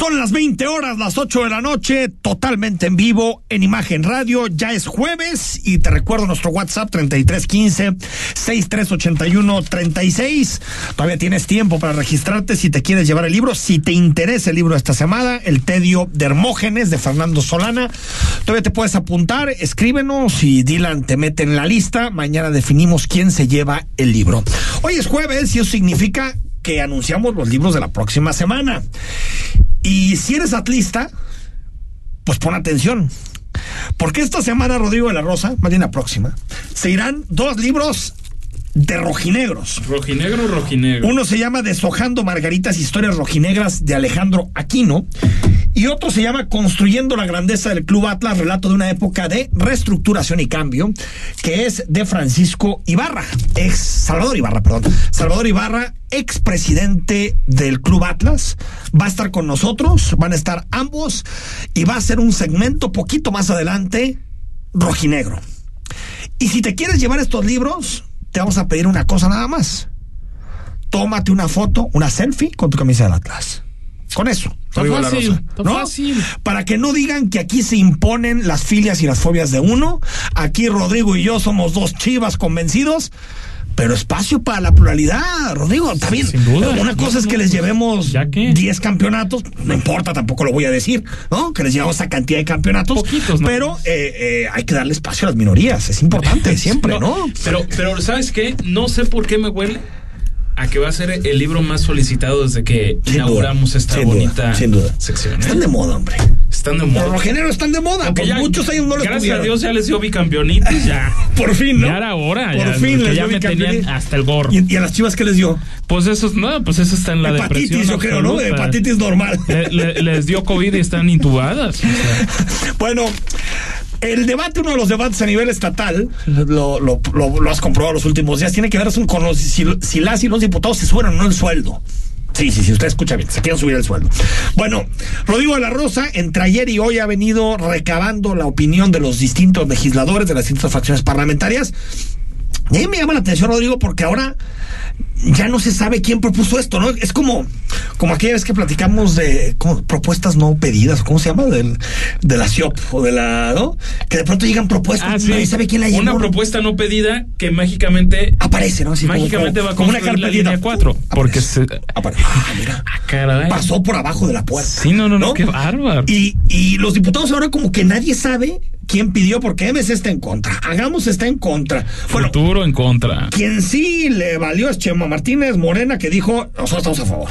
Son las 20 horas, las 8 de la noche, totalmente en vivo en Imagen Radio. Ya es jueves y te recuerdo nuestro WhatsApp 3315-6381-36. Todavía tienes tiempo para registrarte si te quieres llevar el libro. Si te interesa el libro de esta semana, El Tedio de Hermógenes de Fernando Solana, todavía te puedes apuntar. Escríbenos y Dylan te mete en la lista. Mañana definimos quién se lleva el libro. Hoy es jueves y eso significa que anunciamos los libros de la próxima semana. Y si eres atlista, pues pon atención. Porque esta semana, Rodrigo de la Rosa, más bien la próxima, se irán dos libros de rojinegros. Rojinegro, rojinegro. Uno se llama Deshojando Margaritas, historias rojinegras de Alejandro Aquino. Y otro se llama Construyendo la grandeza del Club Atlas, relato de una época de reestructuración y cambio, que es de Francisco Ibarra, ex Salvador Ibarra, perdón. Salvador Ibarra, ex presidente del Club Atlas, va a estar con nosotros, van a estar ambos y va a ser un segmento poquito más adelante rojinegro. Y si te quieres llevar estos libros, te vamos a pedir una cosa nada más. Tómate una foto, una selfie con tu camisa del Atlas. Con eso. Está fácil, está ¿no? fácil. Para que no digan que aquí se imponen las filias y las fobias de uno. Aquí Rodrigo y yo somos dos chivas convencidos. Pero espacio para la pluralidad, Rodrigo, está bien. Sin duda. Una cosa es que les llevemos ¿Ya qué? 10 campeonatos, no importa, tampoco lo voy a decir, ¿no? Que les llevamos esa cantidad de campeonatos. Poquitos, ¿no? Pero eh, eh, hay que darle espacio a las minorías, es importante siempre, ¿no? Pero, pero, ¿sabes qué? No sé por qué me huele a que va a ser el libro más solicitado desde que Sin inauguramos duda, esta sin duda, bonita sin duda. sección. ¿eh? Están de moda, hombre. Están de moda. rojineros están de moda. Aunque Por ya- muchos años no lo Gracias tuvieron. a Dios ya les dio bicampeonitos, ya. Por fin, ¿no? Ya era hora, Por ya, fin que les ya dio me tenían hasta el gorro. ¿Y, y a las chivas qué les dio? Pues eso, no, pues eso está en la Hepatitis, depresión yo creo, ¿no? Hepatitis normal. Le- le- les dio COVID y están intubadas. o sea. Bueno, el debate, uno de los debates a nivel estatal, lo, lo, lo- lo has comprobado los últimos días, tiene que ver con los, si, si las y los diputados se suben o no el sueldo. Sí, sí, sí, usted escucha bien, se quieren subir el sueldo. Bueno, Rodrigo de la Rosa, entre ayer y hoy ha venido recabando la opinión de los distintos legisladores de las distintas facciones parlamentarias. Y a mí me llama la atención, Rodrigo, porque ahora ya no se sabe quién propuso esto, ¿no? Es como, como aquella vez que platicamos de propuestas no pedidas, ¿cómo se llama? Del, de la CIOP o de la, ¿no? Que de pronto llegan propuestas, Ah, sí. nadie sabe quién la llevó. Una propuesta no pedida que mágicamente Aparece, ¿no? Así como- mágicamente como, va a como una la línea 4. Porque se, Aparece. Ah, mira. Ah, caray. Pasó por abajo de la puerta. Sí, no, no, no, qué bárbaro. Y, y los diputados ahora como que nadie sabe quién pidió porque MC está en contra. Hagamos está en contra. Bueno, Futuro en contra. quien sí le valió es Chema Martínez Morena que dijo, nosotros estamos a favor.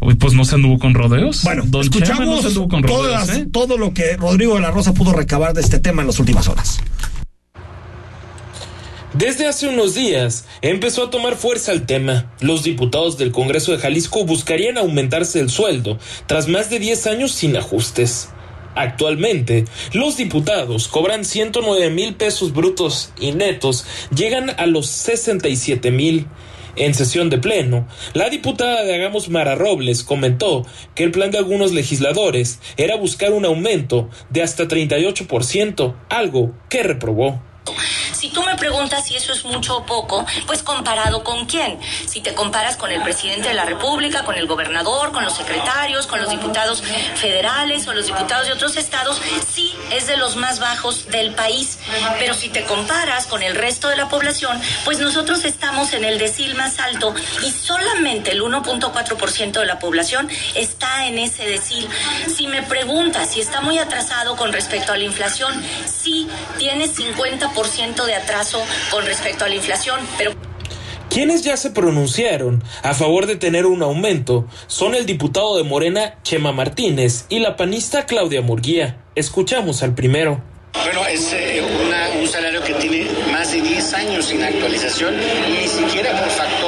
Uy, pues no se anduvo con rodeos. Bueno, Don Chema no escuchamos se anduvo con todas- rodeos, ¿eh? todo lo que Rodrigo de la Rosa pudo recabar de este tema en las últimas horas. Desde hace unos días empezó a tomar fuerza el tema. Los diputados del Congreso de Jalisco buscarían aumentarse el sueldo tras más de 10 años sin ajustes. Actualmente, los diputados cobran 109 mil pesos brutos y netos, llegan a los 67 mil. En sesión de pleno, la diputada de Hagamos Mara Robles comentó que el plan de algunos legisladores era buscar un aumento de hasta 38%, algo que reprobó. Si tú me preguntas si eso es mucho o poco, pues comparado con quién. Si te comparas con el presidente de la República, con el gobernador, con los secretarios, con los diputados federales o los diputados de otros estados, sí es de los más bajos del país. Pero si te comparas con el resto de la población, pues nosotros estamos en el decil más alto y solamente el 1.4% de la población está en ese decil. Si me preguntas si está muy atrasado con respecto a la inflación, sí tiene 50% de de atraso con respecto a la inflación, pero quienes ya se pronunciaron a favor de tener un aumento son el diputado de Morena Chema Martínez y la panista Claudia Murguía. Escuchamos al primero. Bueno, es eh, un salario que tiene más de 10 años sin actualización, ni siquiera por factor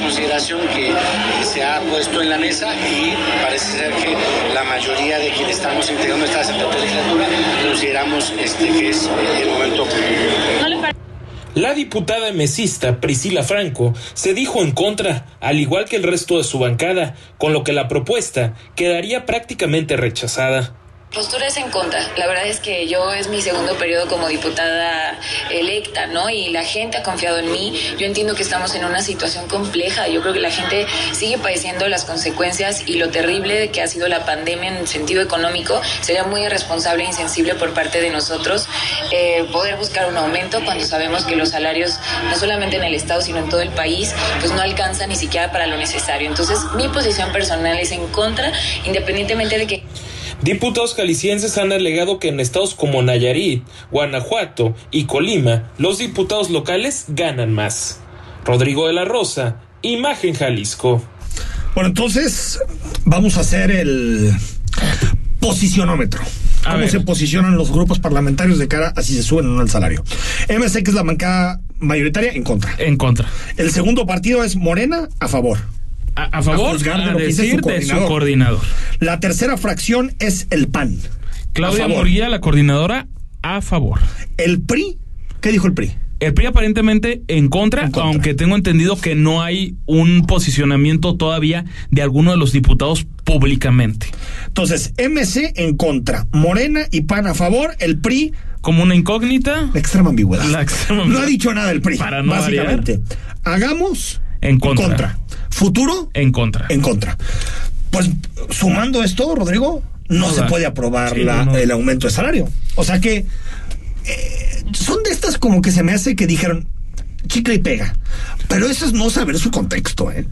consideración que se ha puesto en la mesa y parece ser que la mayoría de quienes estamos integrando esta legislatura consideramos este, que es el momento la diputada mesista Priscila Franco se dijo en contra, al igual que el resto de su bancada, con lo que la propuesta quedaría prácticamente rechazada. Postura es en contra. La verdad es que yo es mi segundo periodo como diputada electa, ¿no? Y la gente ha confiado en mí. Yo entiendo que estamos en una situación compleja. Yo creo que la gente sigue padeciendo las consecuencias y lo terrible que ha sido la pandemia en sentido económico. Sería muy irresponsable e insensible por parte de nosotros eh, poder buscar un aumento cuando sabemos que los salarios, no solamente en el Estado, sino en todo el país, pues no alcanzan ni siquiera para lo necesario. Entonces, mi posición personal es en contra, independientemente de que... Diputados jaliscienses han alegado que en estados como Nayarit, Guanajuato y Colima, los diputados locales ganan más. Rodrigo de la Rosa, Imagen Jalisco. Bueno, entonces vamos a hacer el posicionómetro. ¿Cómo se posicionan los grupos parlamentarios de cara a si se suben o no el salario? MC, que es la bancada mayoritaria, en contra. En contra. El segundo partido es Morena, a favor a, favor de, decir de su coordinador. La tercera fracción es el PAN. Claudia Murguía, la coordinadora, a favor. El PRI, ¿qué dijo el PRI? El PRI aparentemente en contra, aunque tengo entendido que no hay un posicionamiento todavía de alguno de los diputados públicamente. Entonces, MC en contra, Morena y PAN a favor, el PRI como una incógnita. La extrema ambigüedad. No ha dicho nada el PRI, Para no básicamente. Hagamos en contra. ¿Futuro? En contra. En contra. Pues sumando esto, Rodrigo, no, se puede aprobar el aumento de salario. O sea que eh, son de estas como que se me hace que dijeron chicle y pega. Pero eso es no saber su contexto, ¿eh?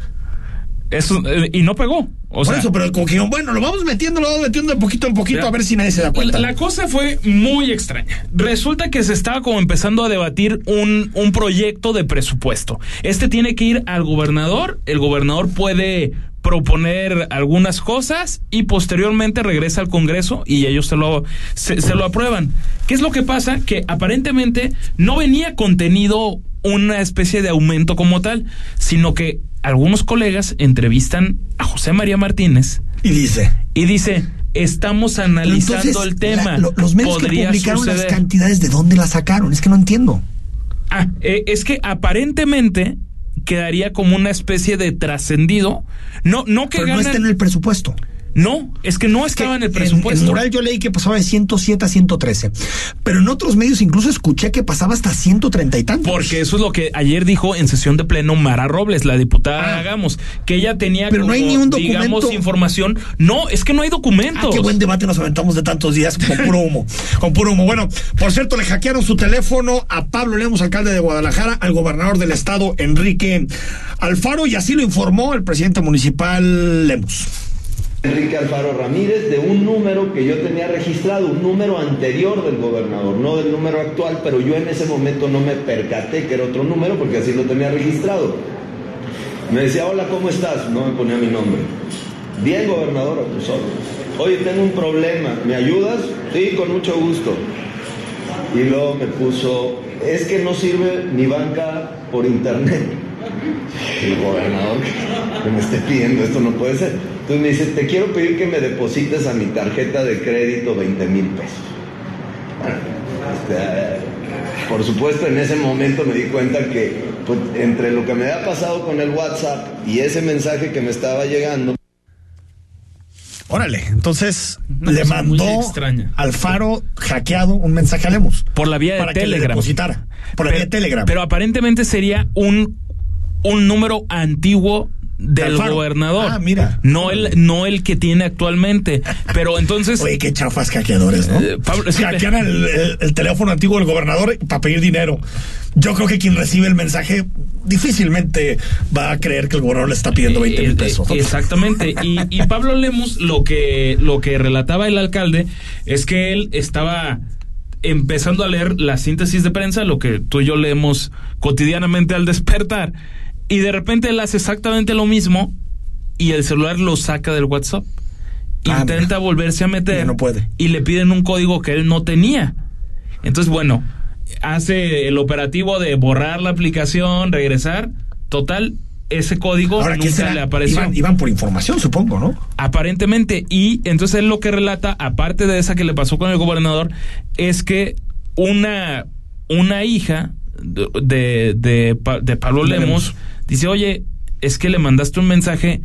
Eso, eh, y no pegó. O Por eso, pero como que, bueno, lo vamos metiendo, lo vamos metiendo de poquito en poquito a ver si nadie se da cuenta. La, cosa fue muy extraña. Resulta que se estaba como empezando a debatir un, un proyecto de presupuesto. Este tiene que ir al gobernador, el gobernador puede proponer algunas cosas y posteriormente regresa al Congreso y ellos se lo, se, se lo aprueban. ¿Qué es lo que pasa? Que aparentemente no venía contenido una especie de aumento como tal, sino que algunos colegas entrevistan a José María Martínez. Y dice. Y dice, estamos analizando el tema. los medios que publicaron las cantidades, ¿de dónde las sacaron? Es que no entiendo. Ah, eh, es que aparentemente quedaría como una especie de trascendido. No, no que Pero no está en el presupuesto. No, es que no estaba en el presupuesto. En, Mural yo leí que pasaba de 107 a 113. Pero en otros medios incluso escuché que pasaba hasta 130 y tantos. Porque eso es lo que ayer dijo en sesión de pleno Mara Robles, la diputada ah. Hagamos, que ella tenía pero no hay ni un documento. digamos información. No, es que no hay documentos. Ah, qué buen debate nos aventamos de tantos días con puro humo. con puro humo. Bueno, por cierto, le hackearon su teléfono a Pablo Lemos, alcalde de Guadalajara, al gobernador del estado, Enrique Alfaro, y así lo informó el presidente municipal Lemos. Enrique Alfaro Ramírez de un número que yo tenía registrado, un número anterior del gobernador, no del número actual, pero yo en ese momento no me percaté que era otro número porque así lo tenía registrado. Me decía, hola, ¿cómo estás? No me ponía mi nombre. Bien, gobernador, a tus. Oye, tengo un problema, ¿me ayudas? Sí, con mucho gusto. Y luego me puso, es que no sirve mi banca por internet. El gobernador que me esté pidiendo esto no puede ser. Entonces me dice, te quiero pedir que me deposites a mi tarjeta de crédito 20 mil pesos. Este, por supuesto, en ese momento me di cuenta que pues, entre lo que me había pasado con el WhatsApp y ese mensaje que me estaba llegando. Órale, entonces le mandó al Faro hackeado un mensaje a Lemos. Por la vía de para Telegram. Que le depositara. Por la vía de Telegram. Pero aparentemente sería un, un número antiguo del gobernador. Ah, mira. No el, no el que tiene actualmente. Pero entonces. Oye, qué chafas hackeadores, ¿no? Eh, Hackean el, teléfono antiguo del gobernador para pedir dinero. Yo creo que quien recibe el mensaje difícilmente va a creer que el gobernador le está pidiendo 20 mil eh, pesos. Exactamente. Y, y Pablo Lemus, lo que, lo que relataba el alcalde es que él estaba empezando a leer la síntesis de prensa, lo que tú y yo leemos cotidianamente al despertar, y de repente él hace exactamente lo mismo y el celular lo saca del WhatsApp. Ah, Intenta mira. volverse a meter no puede. y le piden un código que él no tenía. Entonces, bueno, hace el operativo de borrar la aplicación, regresar. Total, ese código Ahora, ¿quién nunca será? le apareció. Iban, iban por información, supongo, ¿no? Aparentemente, y entonces él lo que relata, aparte de esa que le pasó con el gobernador, es que una, una hija de, de, de Pa- de Pablo Lemos Lemos. Dice, oye, es que le mandaste un mensaje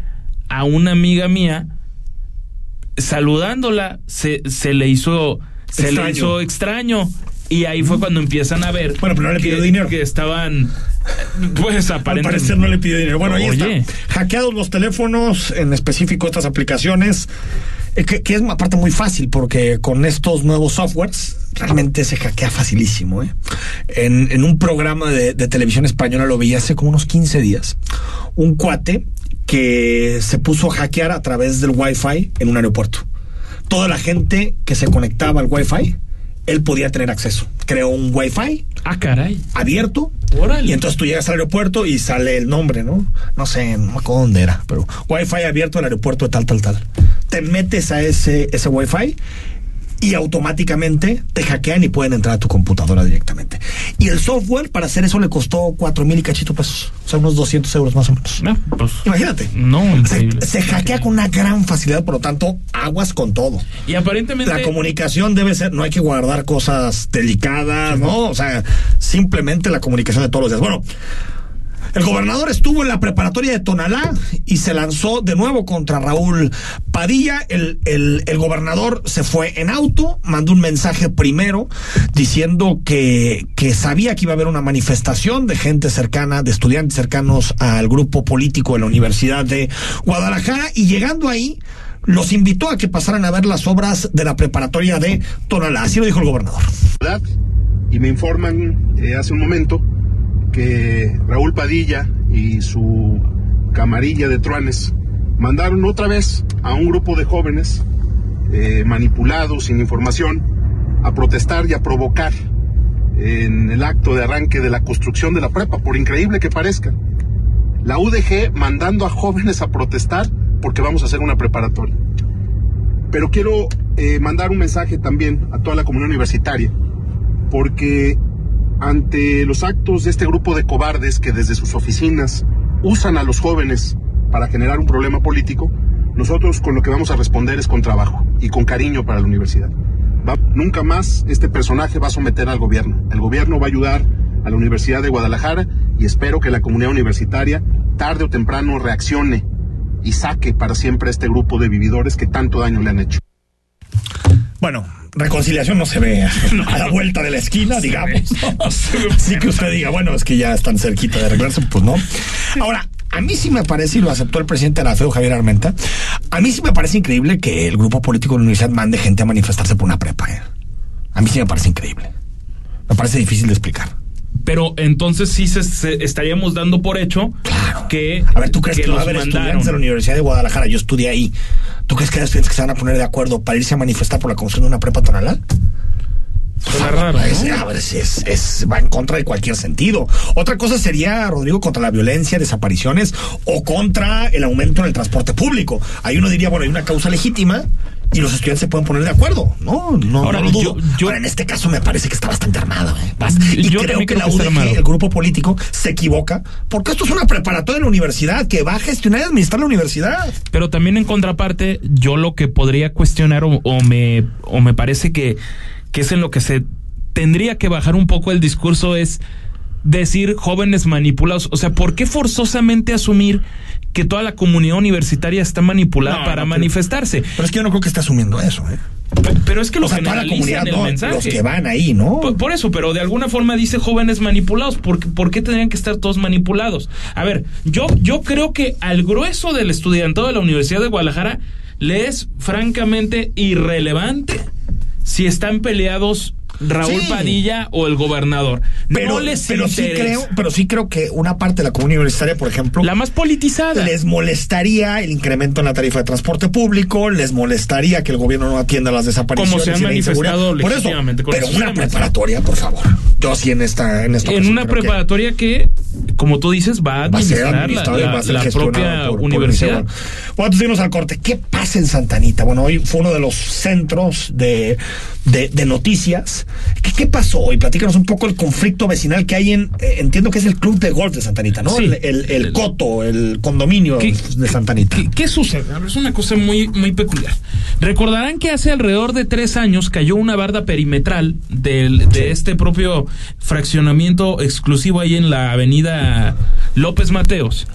a una amiga mía saludándola, se, se le hizo, se Extraño. le hizo extraño. Y ahí fue cuando empiezan a ver Bueno, pero no le que, pidió dinero. que estaban, pues Al aparentemente. parecer no le pidió dinero. Bueno, ahí Oye. está. Hackeados los teléfonos, en específico estas aplicaciones, que, que es una parte muy fácil porque con estos nuevos softwares realmente se hackea facilísimo. ¿eh? En, un programa de, de televisión española lo vi hace como unos 15 días. Un cuate que se puso a hackear a través del Wi-Fi en un aeropuerto. Toda la gente que se conectaba al Wi-Fi, él podía tener acceso. Creó un Wi-Fi Ah, caray. abierto. Órale. Y entonces tú llegas al aeropuerto y sale el nombre, ¿no? No sé, no me acuerdo dónde era, pero Wi-Fi abierto al aeropuerto de tal, tal, tal. Te metes a ese, ese Wi-Fi y automáticamente te hackean y pueden entrar a tu computadora directamente. Y el software para hacer eso le costó cuatro mil y cachito pesos. O sea, unos 200 euros más o menos. Pues, Imagínate. No, Se, increíble. se hackea con una gran facilidad, por lo tanto, aguas con todo. Y aparentemente. La comunicación debe ser, no hay que guardar cosas delicadas, ¿no? O sea, simplemente la comunicación de todos los días. Bueno, el gobernador estuvo en la preparatoria de Tonalá y se lanzó de nuevo contra Raúl Padilla. El, el, el gobernador se fue en auto, mandó un mensaje primero diciendo que, que sabía que iba a haber una manifestación de gente cercana, de estudiantes cercanos al grupo político de la Universidad de Guadalajara y llegando ahí los invitó a que pasaran a ver las obras de la preparatoria de Tonalá. Así lo dijo el gobernador. y me informan eh, hace un momento que Raúl Padilla y su camarilla de truanes mandaron otra vez a un grupo de jóvenes eh, manipulados, sin información, a protestar y a provocar en el acto de arranque de la construcción de la prepa, por increíble que parezca. La UDG mandando a jóvenes a protestar porque vamos a hacer una preparatoria. Pero quiero eh, mandar un mensaje también a toda la comunidad universitaria, porque ante los actos de este grupo de cobardes que desde sus oficinas usan a los jóvenes para generar un problema político, nosotros con lo que vamos a responder es con trabajo y con cariño para la universidad. Nunca más este personaje va a someter al gobierno. El gobierno va a ayudar a la Universidad de Guadalajara y espero que la comunidad universitaria tarde o temprano reaccione y saque para siempre a este grupo de vividores que tanto daño le han hecho. Bueno, reconciliación no se ve a la vuelta de la esquina, digamos. Así que usted diga, bueno, es que ya están cerquita de arreglarse, pues no. Ahora, a mí sí me parece, y lo aceptó el presidente de la FEU, Javier Armenta, a mí sí me parece increíble que el grupo político de la universidad mande gente a manifestarse por una prepa. ¿eh? A mí sí me parece increíble. Me parece difícil de explicar. Pero entonces sí se, se- estaríamos dando por hecho Claro. que, A ver, ¿tú crees que, los estudiantes de la Universidad de Guadalajara? Yo estudié ahí. ¿Tú crees que hay estudiantes que se van a poner de acuerdo para irse a manifestar por la construcción de una prepa tonalá? Suena raro, ¿no? Es, a ver, es, es- es- va en contra de cualquier sentido. Otra cosa sería, Rodrigo, contra la violencia, desapariciones o contra el aumento en el transporte público. Ahí uno diría, bueno, hay una causa legítima y los estudiantes se pueden poner de acuerdo. No, no, Ahora, no lo dudo. yo- yo- Ahora, en este caso me parece que está bastante armado. ¿eh? Y Yo creo que la UDG, el grupo político, se equivoca porque esto es una preparatoria de la universidad que va a gestionar y administrar la universidad. Pero también en contraparte, yo lo que podría cuestionar o, o me, o me parece que, que es en lo que se tendría que bajar un poco el discurso es decir jóvenes manipulados. O sea, ¿por qué forzosamente asumir que toda la comunidad universitaria está manipulada No, para no, manifestarse? Pero es que yo no creo que esté asumiendo eso. ¿eh? Pe- Pero es que lo O sea, toda la el no, mensaje. los que van ahí, ¿no? Por, por eso, pero de alguna forma dice jóvenes manipulados. ¿Por, qué- por qué tendrían que estar todos manipulados? A ver, yo, yo creo que al grueso del estudiantado de la Universidad de Guadalajara le es francamente irrelevante si están peleados Raúl Sí. Padilla o el gobernador. Pero, no les pero sí creo, pero sí creo que una parte de la comunidad universitaria, por ejemplo, La más politizada. les molestaría el incremento en la tarifa de transporte público, les molestaría que el gobierno no atienda las desapariciones. Como se han y la inseguridad. manifestado Por eso, pero una preparatoria, por favor. Yo sí en esta en esta en ocasión una que preparatoria que, como tú dices, va a va a ser administrar la, va la- a ser la propia por- universidad. Bueno, entonces irnos al corte. ¿Qué pasa en Santa Anita? Bueno, hoy fue uno de los centros de, de, de noticias. ¿Qué, ¿Qué pasó hoy? Platícanos un poco el conflicto vecinal que hay en, eh, entiendo que es el club de golf de Santa Anita, ¿no? Sí. El, el- el El- coto, el condominio ¿Qué- de Santa Anita. ¿Qué, qué sucede? Es una cosa muy, muy peculiar. Recordarán que hace alrededor de tres años cayó una barda perimetral del- de este propio fraccionamiento exclusivo ahí en la avenida López Mateos.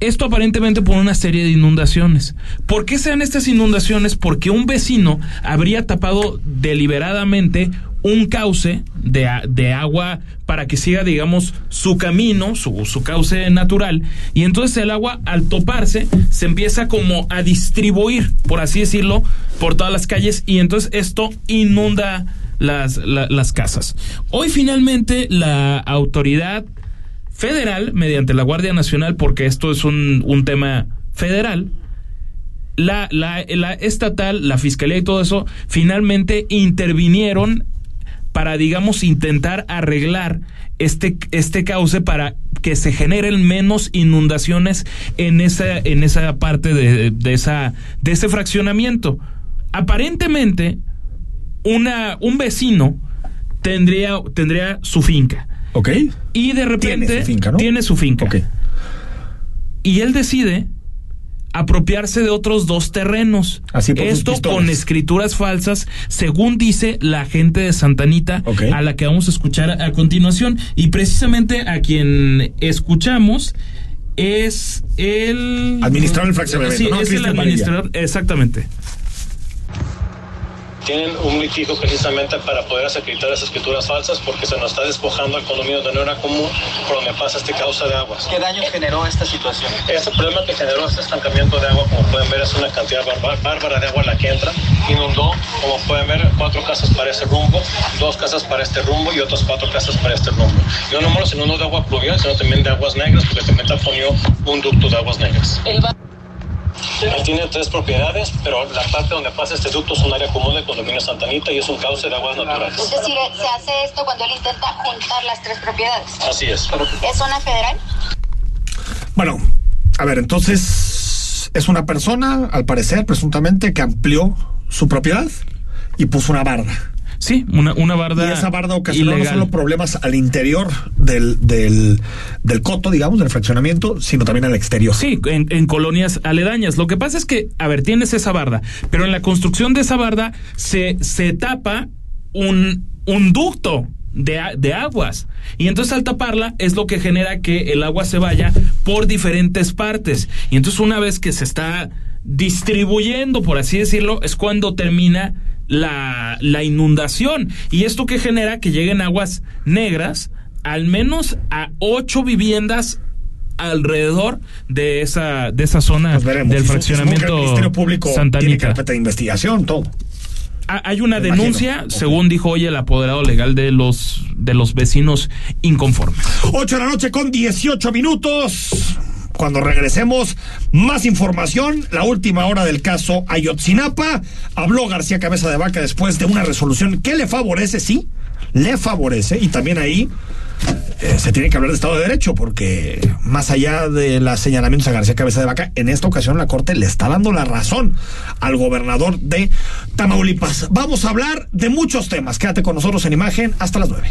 Esto aparentemente por una serie de inundaciones. ¿Por qué se dan estas inundaciones? Porque un vecino habría tapado deliberadamente un cauce de, agua para que siga, digamos, su camino, su, cauce natural. Y entonces el agua, al toparse, se empieza como a distribuir, por así decirlo, por todas las calles. Y entonces esto inunda las, la- las casas. Hoy finalmente la autoridad federal, mediante la Guardia Nacional, porque esto es un, un tema federal, la, la, la estatal, la fiscalía y todo eso, finalmente intervinieron para, digamos, intentar arreglar este, este cauce para que se generen menos inundaciones en esa, en esa parte de, de esa, de ese fraccionamiento. Aparentemente, una, un vecino tendría, tendría su finca. ¿Ok? Y de repente Tiene su finca, ¿no? tiene su finca. Ok. Y él decide apropiarse de otros dos terrenos. Así por Esto con escrituras falsas, según dice la gente de Santanita, Ok. a la que vamos a escuchar a, a continuación. Y precisamente a quien escuchamos es el Administrador del fraccionamiento, Sí, ¿no? es el Cristian administrador, exactamente. Tienen un litigio precisamente para poder acreditar esas escrituras falsas porque se nos está despojando al condominio de manera común por donde pasa este causa de aguas. ¿Qué daños generó esta situación? Este problema que generó este estancamiento de agua, como pueden ver, es una cantidad bárbara de agua la que entra. Inundó, como pueden ver, cuatro casas para ese rumbo, dos casas para este rumbo y otras cuatro casas para este rumbo. Y no nomás se inundó de agua pluvial, sino también de aguas negras, porque también taponió un ducto de aguas negras. Tiene tres propiedades, pero la parte donde pasa este ducto es un área común del condominio Santanita y es un cauce de aguas naturales. Es decir, se hace esto cuando él intenta juntar las tres propiedades. Así es. ¿Es zona federal? Bueno, a ver, entonces es una persona, al parecer, presuntamente, que amplió su propiedad y puso una barda. Sí, una, una barda. Y esa barda ocasionó no solo problemas al interior del, del, del coto, digamos, del fraccionamiento, sino también al exterior. Sí, en, en colonias aledañas. Lo que pasa es que, a ver, tienes esa barda, pero en la construcción de esa barda se, se tapa un, un ducto de, de aguas. Y entonces al taparla es lo que genera que el agua se vaya por diferentes partes. Y entonces una vez que se está distribuyendo, por así decirlo, es cuando termina la, la inundación. Y esto que genera que lleguen aguas negras al menos a ocho viviendas alrededor de esa de esa zona Pues veremos. del fraccionamiento El Ministerio Público Santa tiene Anita. carpeta de investigación, todo. Ha- Hay una Me denuncia, según dijo hoy el apoderado legal de los de los vecinos inconformes. 8 de la noche con 18 minutos. Cuando regresemos, más información. La última hora del caso Ayotzinapa. Habló García Cabeza de Vaca después de una resolución que le favorece, sí, le favorece. Y también ahí eh, se tiene que hablar de Estado de Derecho, porque más allá de los señalamientos a García Cabeza de Vaca, en esta ocasión la Corte le está dando la razón al gobernador de Tamaulipas. Vamos a hablar de muchos temas. Quédate con nosotros en imagen hasta las 9.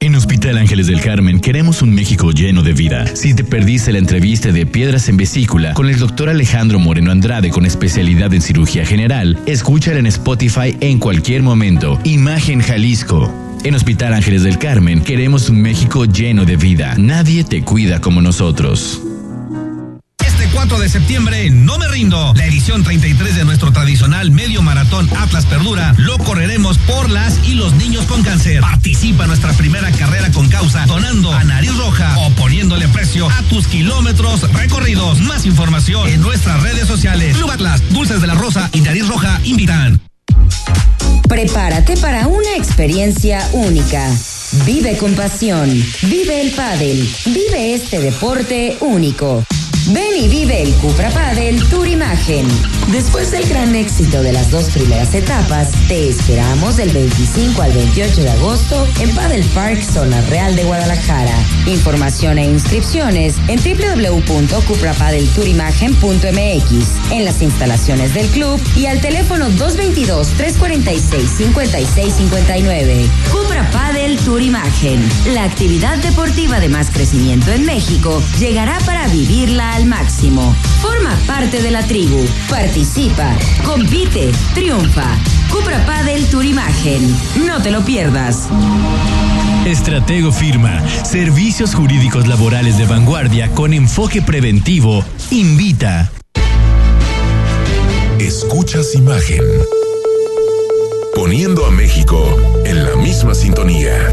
En Hospital Ángeles del Carmen queremos un México lleno de vida. Si te perdiste la entrevista de Piedras en Vesícula con el doctor Alejandro Moreno Andrade con especialidad en cirugía general, escúchala en Spotify en cualquier momento. Imagen Jalisco. En Hospital Ángeles del Carmen queremos un México lleno de vida. Nadie te cuida como nosotros. Este 4 de septiembre, no me rindo. La edición 33 de nuestro tradicional medio maratón Atlas Perdura lo correremos por las y los niños con cáncer. Participa nuestra primera carrera con causa donando a Nariz Roja o poniéndole precio a tus kilómetros recorridos. Más información en nuestras redes sociales. Club Atlas, Dulces de la Rosa y Nariz Roja invitan. Prepárate para una experiencia única. Vive con pasión. Vive el pádel. Vive este deporte único. Ven y vive el Cupra Padel Tour Imagen. Después del gran éxito de las dos primeras etapas, te esperamos del 25 al 28 de agosto en Padel Park, Zona Real de Guadalajara. Información e inscripciones en www.cuprapadeltourimagen.mx, en las instalaciones del club y al teléfono 222-346-5659. Cupra Padel Tour Imagen. La actividad deportiva de más crecimiento en México llegará para vivirla al máximo. Forma parte de la tribu. Participa, compite, triunfa. Cupra Padel Tour Imagen. No te lo pierdas. Estratego Firma, servicios jurídicos laborales de vanguardia con enfoque preventivo, invita. Escuchas imagen. Poniendo a México en la misma sintonía.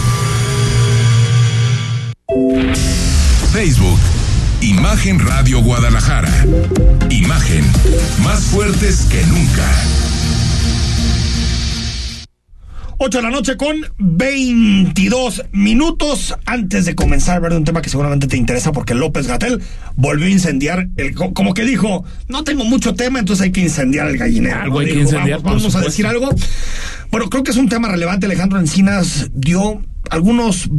Facebook, Imagen Radio Guadalajara. Imagen, más fuertes que nunca. 8 de la noche con 22 minutos. Antes de comenzar a ver un tema que seguramente te interesa, porque López Gatel volvió a incendiar, el, como que dijo: No tengo mucho tema, entonces hay que incendiar el gallinero. Algo hay Dijo, que incendiar, Vamos, a decir algo. Bueno, creo que es un tema relevante. Alejandro Encinas dio algunos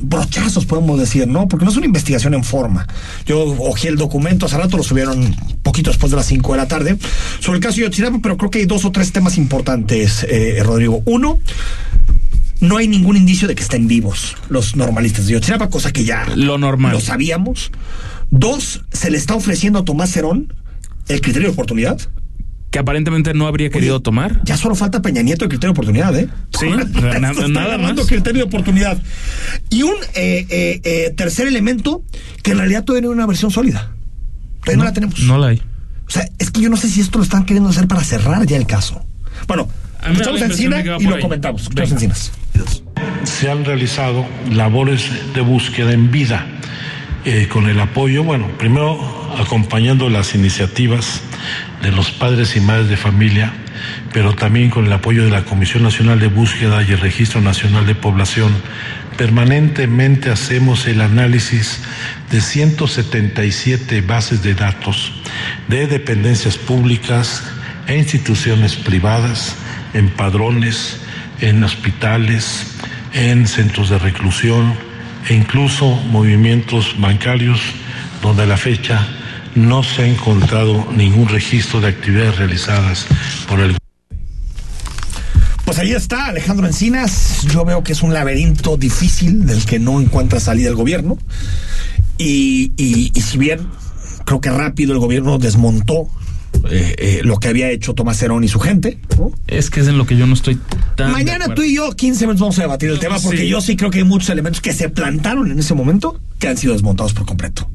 brochazos, podemos decir, ¿no? Porque no es una investigación en forma. Yo ojé el documento, hace rato lo subieron poquito después de las 5 de la tarde, sobre el caso de Yotzinapa, pero creo que hay dos o tres temas importantes, eh, Rodrigo. Uno, no hay ningún indicio de que estén vivos los normalistas de Yotzinapa, cosa que ya Lo normal. lo sabíamos. Dos, se le está ofreciendo a Tomás Cerón el criterio de oportunidad. Que aparentemente no habría querido tomar. Ya solo falta Peña Nieto el criterio de oportunidad, ¿eh? Sí, na- nada más. criterio de oportunidad. Y un eh, eh, eh, tercer elemento que en realidad todavía no hay una versión sólida. Todavía no, la tenemos. No la hay. O sea, es que yo no sé si esto lo están queriendo hacer para cerrar ya el caso. Bueno, escuchamos Encina y lo ahí. comentamos. Escuchamos. Encinas. se han realizado labores de búsqueda en vida eh, con el apoyo, bueno, primero acompañando las iniciativas de los padres y madres de familia, pero también con el apoyo de la Comisión Nacional de Búsqueda y el Registro Nacional de Población. Permanentemente hacemos el análisis de 177 bases de datos de dependencias públicas e instituciones privadas, en padrones, en hospitales, en centros de reclusión e incluso movimientos bancarios donde a la fecha no se ha encontrado ningún registro de actividades realizadas por el Pues ahí está Alejandro Encinas. Yo veo que es un laberinto difícil del que no encuentra salida el gobierno. Y, y- y si bien creo que rápido el gobierno desmontó eh, eh, lo que había hecho Tomás Herón y su gente. ¿no? Es que es en lo que yo no estoy tan. Mañana tú y yo, 15 minutos, vamos a debatir el tema porque sí. yo sí creo que hay muchos elementos que se plantaron en ese momento que han sido desmontados por completo.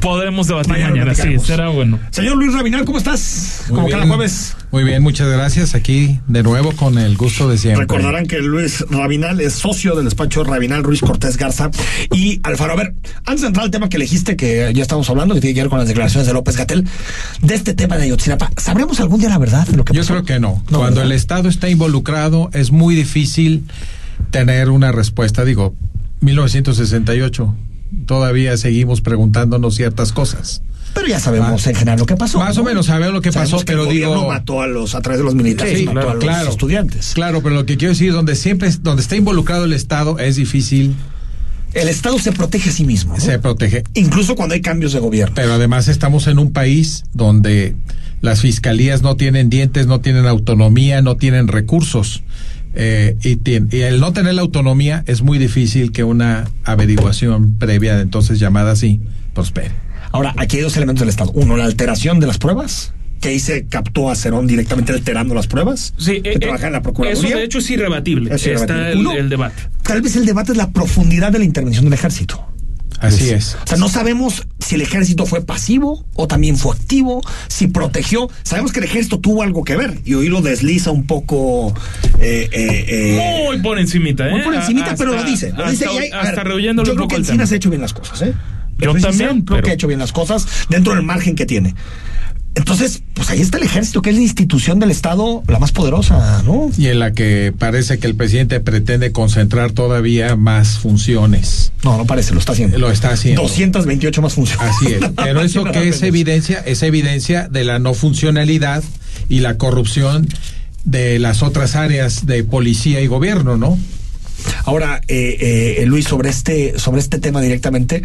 Podremos debatir Mañana mañana, sí, será bueno. Señor Luis Rabinal, ¿cómo estás? Muy Como bien. cada jueves. Muy bien, muchas gracias. Aquí de nuevo con el gusto de siempre. Recordarán que Luis Rabinal es socio del despacho Rabinal Ruiz Cortés Garza y Alfaro. A ver, antes de entrar al tema que elegiste, que ya estamos hablando, que tiene que ver con las declaraciones de López Gatel, de este tema de Ayotzinapa, ¿sabremos algún día la verdad de lo que Yo pasó? creo que no. No, Cuando ¿verdad? el Estado está involucrado es muy difícil tener una respuesta. Digo, 1968, todavía seguimos preguntándonos ciertas cosas. Pero ya sabemos en general lo que pasó. Más o ¿no? menos sabemos lo que Sabemos pasó, que pero el digo. gobierno mató a los, a través de los militares, Sí, mató claro, a los claro. estudiantes. Claro, pero lo que quiero decir, donde siempre, es- donde está involucrado el Estado, es difícil. El Estado se protege a sí mismo. ¿no? Se protege. Incluso cuando hay cambios de gobierno. Pero además estamos en un país donde las fiscalías no tienen dientes, no tienen autonomía, no tienen recursos. Eh, y, tien- y el no tener la autonomía es muy difícil que una averiguación previa, entonces llamada así, prospere. Ahora, aquí hay dos elementos del Estado. Uno, la alteración de las pruebas, que ahí se captó a Cerón directamente alterando las pruebas. Sí, que eh, trabaja en la Procuraduría. Eso de hecho es irrebatible. Es Está irrebatible. el, Uno, el debate. Tal vez el debate es la profundidad de la intervención del ejército. Así es. O sea, no sabemos si el ejército fue pasivo o también fue activo, si protegió. Sabemos que el ejército tuvo algo que ver y hoy lo desliza un poco. Eh, eh, eh, Muy por encimita, ¿eh? muy por encimita, Hasta- pero lo dice. Lo dice hasta, y hay- hasta ver, yo un creo que el Encinas ha hecho bien las cosas, ¿eh? Yo también, creo pero- que ha hecho bien las cosas dentro del margen que tiene. Entonces, pues ahí está el ejército, que es la institución del Estado la más poderosa, ¿no? Y en la que parece que el presidente pretende concentrar todavía más funciones. No, no parece, lo está haciendo. Lo está haciendo. 228 más funciones. Así es. Pero eso que es evidencia, es evidencia de la no funcionalidad y la corrupción de las otras áreas de policía y gobierno, ¿no? Ahora, eh, eh, Luis, sobre este, sobre este tema directamente,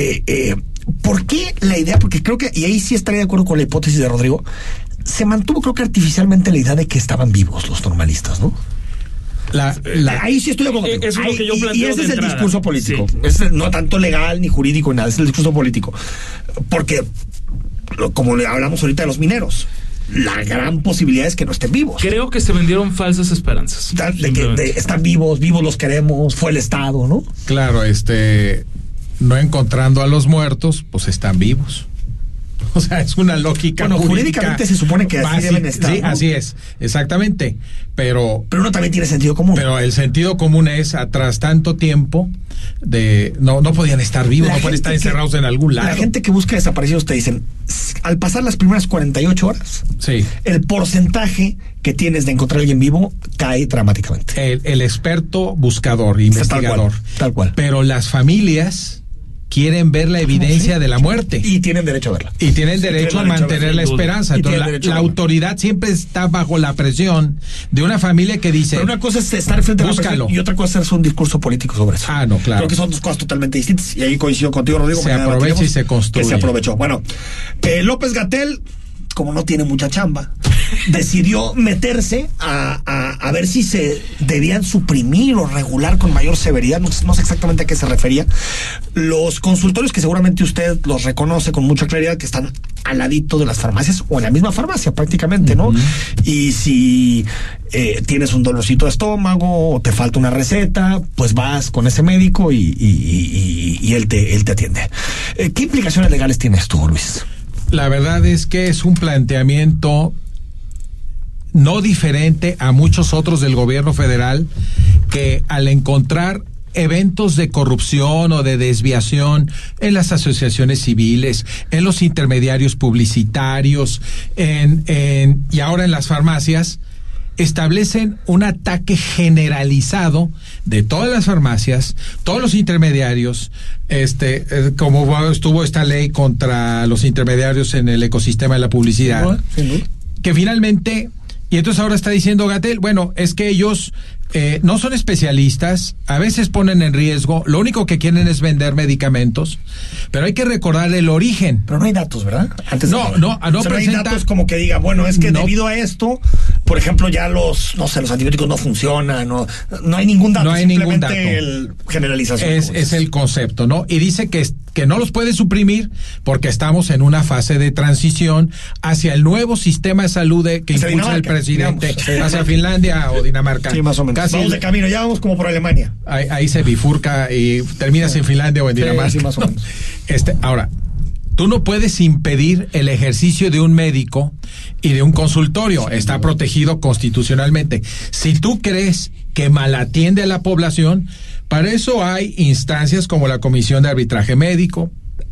eh, eh, ¿por qué la idea? Porque creo que, y ahí sí estaría de acuerdo con la hipótesis de Rodrigo, se mantuvo creo que artificialmente la idea de que estaban vivos los normalistas, ¿no? La, la- Ahí sí estoy de acuerdo. Eh, es lo que yo y- planteo Y ese es el entrada. discurso político. Sí. Es no tanto legal ni jurídico ni nada, es el discurso político. Porque, como le hablamos ahorita de los mineros, la gran posibilidad es que no estén vivos. Creo que se vendieron falsas esperanzas. De que de- están vivos, vivos los queremos, fue el Estado, ¿no? claro, este, no encontrando a los muertos, pues están vivos. O sea, es una lógica. Bueno, jurídica jurídicamente se supone que así básica. deben estar, Sí, ¿no? así es, exactamente. Pero, Pero uno también tiene sentido común. pero el sentido común es, tras tanto tiempo, de no, no podían estar vivos, La no pueden gente estar que- encerrados en algún lado. La gente que busca desaparecidos te dicen, "S- al pasar las primeras 48 horas, Sí. el porcentaje que tienes de encontrar a alguien vivo cae dramáticamente. el, el experto buscador, Tal investigador. cual, tal cual. Pero las familias quieren ver la evidencia de la muerte. Y tienen derecho a verla. Y tienen Sí, derecho tienen a derecho a mantener la esperanza. Entonces, la, autoridad siempre está bajo la presión de una familia que dice. Pero una cosa es estar frente a la presión y otra cosa es hacer un discurso político sobre eso. Ah, no, claro. Creo que son dos cosas totalmente distintas. Y ahí coincido contigo, Rodrigo. Se aprovecha y se construye. Que se aprovechó. Bueno, eh, López Gatel, como no tiene mucha chamba, decidió meterse a, a- a ver si se debían suprimir o regular con mayor severidad. No, sé- no sé exactamente a qué se refería. Los consultorios que seguramente usted los reconoce con mucha claridad, que están al ladito de las farmacias o en la misma farmacia prácticamente, ¿no? Y si eh, tienes un dolorcito de estómago o te falta una receta, pues vas con ese médico y- y- y él, te, él te atiende. Eh, ¿Qué implicaciones legales tienes tú, Luis? La verdad es que es un planteamiento no diferente a muchos otros del gobierno federal que al encontrar eventos de corrupción o de desviación en las asociaciones civiles, en los intermediarios publicitarios, en, en- y ahora en las farmacias, establecen un ataque generalizado de todas las farmacias, todos los intermediarios, este, eh, como estuvo esta ley contra los intermediarios en el ecosistema de la publicidad, que finalmente, y entonces ahora está diciendo Gatel, bueno, es que ellos eh, no son especialistas, a veces ponen en riesgo, lo único que quieren es vender medicamentos, pero hay que recordar el origen. Pero no hay datos, ¿verdad? Antes de- no, no, no O sea, no hay datos como que diga, bueno, es que No. debido a esto, por ejemplo, ya los, no sé, los antibióticos no funcionan, no, no hay ningún dato, No hay ningún dato. el generalización. Es, es el concepto, ¿no? Y dice que, que no los puede suprimir porque estamos en una fase de transición hacia el nuevo sistema de salud que Hacia impulsa el presidente, digamos. hacia Finlandia o Dinamarca. Sí, más o menos. Casi vamos de camino, ya vamos como por Alemania. ahí, ahí se bifurca y terminas en Finlandia o en Dinamarca. sí, más o ¿no? menos. Este, ahora, tú no puedes impedir el ejercicio de un médico y de un consultorio. Está protegido constitucionalmente. Si tú crees que malatiende a la población, para eso hay instancias como la Comisión de Arbitraje Médico,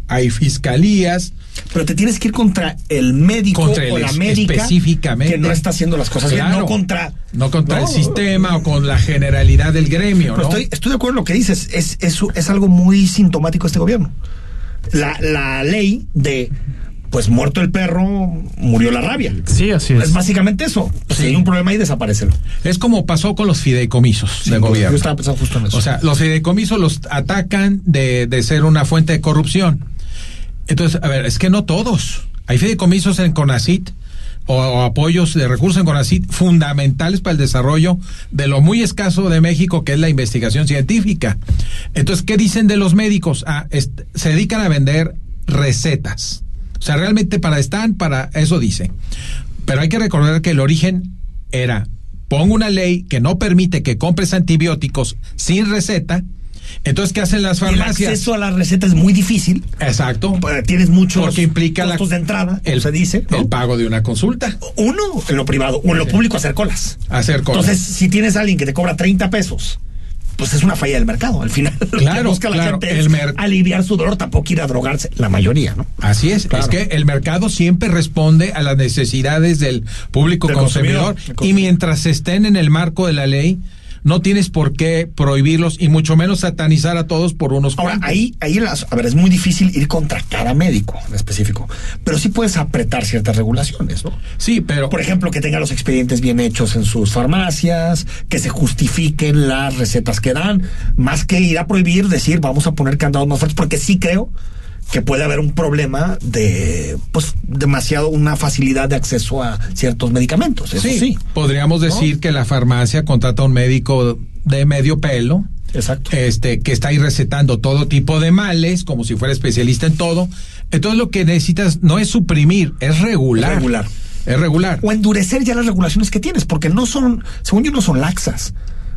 hay fiscalías. Pero te tienes que ir contra el médico Contra el o la médica específicamente. que no está haciendo las cosas bien, no contra No contra No. el sistema o con la generalidad del gremio, Pero ¿no? estoy, estoy de acuerdo en lo que dices. Es, es, es algo muy sintomático este gobierno. La, la ley de, pues muerto el perro, murió la rabia. Sí, así Es básicamente eso. Pues, Si hay un problema ahí, desaparecelo. Es como pasó con los fideicomisos de yo gobierno. estaba pensando justo en eso. O sea, los fideicomisos los atacan de, de ser una fuente de corrupción. Entonces, a ver, es que no todos. Hay fideicomisos en CONACIT o, o apoyos de recursos en CONACIT fundamentales para el desarrollo de lo muy escaso de México, que es la investigación científica. Entonces, ¿qué dicen de los médicos? Ah, se dedican a vender recetas. O sea, realmente para están, para eso dice. Pero hay que recordar que el origen era, pongo una ley que no permite que compres antibióticos sin receta. Entonces, ¿qué hacen las Y el farmacias? acceso a la receta es muy difícil. Exacto. Pues, Tienes muchos Porque implica la- costos de entrada, el, se dice. ¿no? el pago de una consulta. Uno, en lo privado, o en lo público hacer colas. Hacer cosas. Entonces, si tienes a alguien que te cobra 30 pesos, pues es una falla del mercado. Al final, Claro, que busca la claro, gente el es aliviar su dolor, tampoco ir a drogarse, la mayoría, ¿no? Así es, Claro. es que el mercado siempre responde a las necesidades del público Del consumidor, consumidor, y mientras estén en el marco de la ley, no tienes por qué prohibirlos y mucho menos satanizar a todos por unos Ahora, cuantos. ahí, ahí las- a ver, es muy difícil ir contra cada médico en específico, pero sí puedes apretar ciertas regulaciones, ¿no? Sí, pero Por ejemplo, que tengan los expedientes bien hechos en sus farmacias, que se justifiquen las recetas que dan, más que ir a prohibir, decir, vamos a poner candados más fuertes, porque sí creo que puede haber un problema de, pues, demasiado, una facilidad de acceso a ciertos medicamentos. Eso sí. podríamos decir que la farmacia contrata a un médico de medio pelo. Exacto. Este, que está ahí recetando todo tipo de males, como si fuera especialista en todo. Entonces lo que necesitas no es suprimir, es regular. Es regular. Es regular. o endurecer ya las regulaciones que tienes, porque no son, según yo, no son laxas.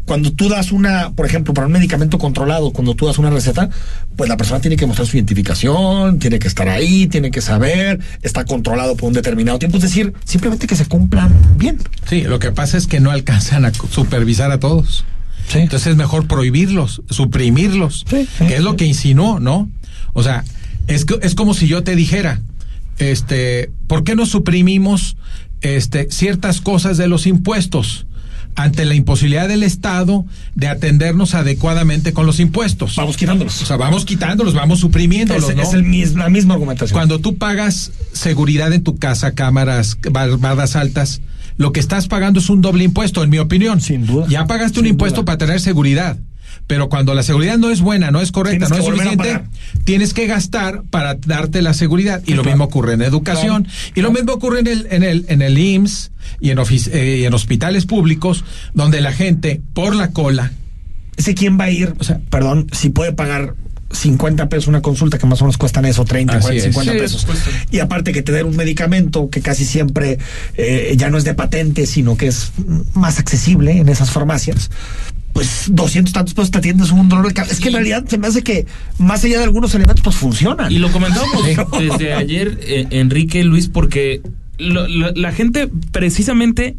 Cuando tú das una, por ejemplo, para un medicamento controlado, cuando tú das una receta, pues la persona tiene que mostrar su identificación, tiene que estar ahí, tiene que saber, está controlado por un determinado tiempo. Es decir, simplemente que se cumplan bien. Sí, lo que pasa es que no alcanzan a supervisar a todos. Entonces es mejor prohibirlos, suprimirlos, que es lo que insinuó, ¿no? O sea, es, que- es como si yo te dijera, este, ¿por qué no suprimimos este, ciertas cosas de los impuestos? Ante la imposibilidad del Estado de atendernos adecuadamente con los impuestos. Vamos quitándolos. O sea, vamos quitándolos, vamos suprimiéndolos, Es, ¿no? es el mis- la misma argumentación. Cuando tú pagas seguridad en tu casa, cámaras, bar- bardas altas, lo que estás pagando es un doble impuesto, en mi opinión. Sin duda. Ya pagaste un impuesto duda. para tener seguridad. Pero cuando la seguridad no es buena, no es correcta, Tienes no es suficiente, tienes que gastar para darte la seguridad. Y lo Claro. mismo ocurre en educación. Y lo mismo ocurre en el, en el, en el IMSS y en, eh, y en hospitales públicos, donde la gente, por la cola, Ese quién va a ir, o sea, perdón, si puede pagar 50 pesos una consulta que más o menos cuestan eso, 30, Así 40, es. 50 Sí, pesos. Y aparte que te den un medicamento que casi siempre eh, ya no es de patente, sino que es más accesible en esas farmacias. Pues 200 tantos pesos te atiendes un dolor de cabeza. Es que en realidad se me hace que más allá de algunos elementos, pues funcionan. Y lo comentábamos desde ayer, eh, Enrique Luis, porque lo- lo- la gente precisamente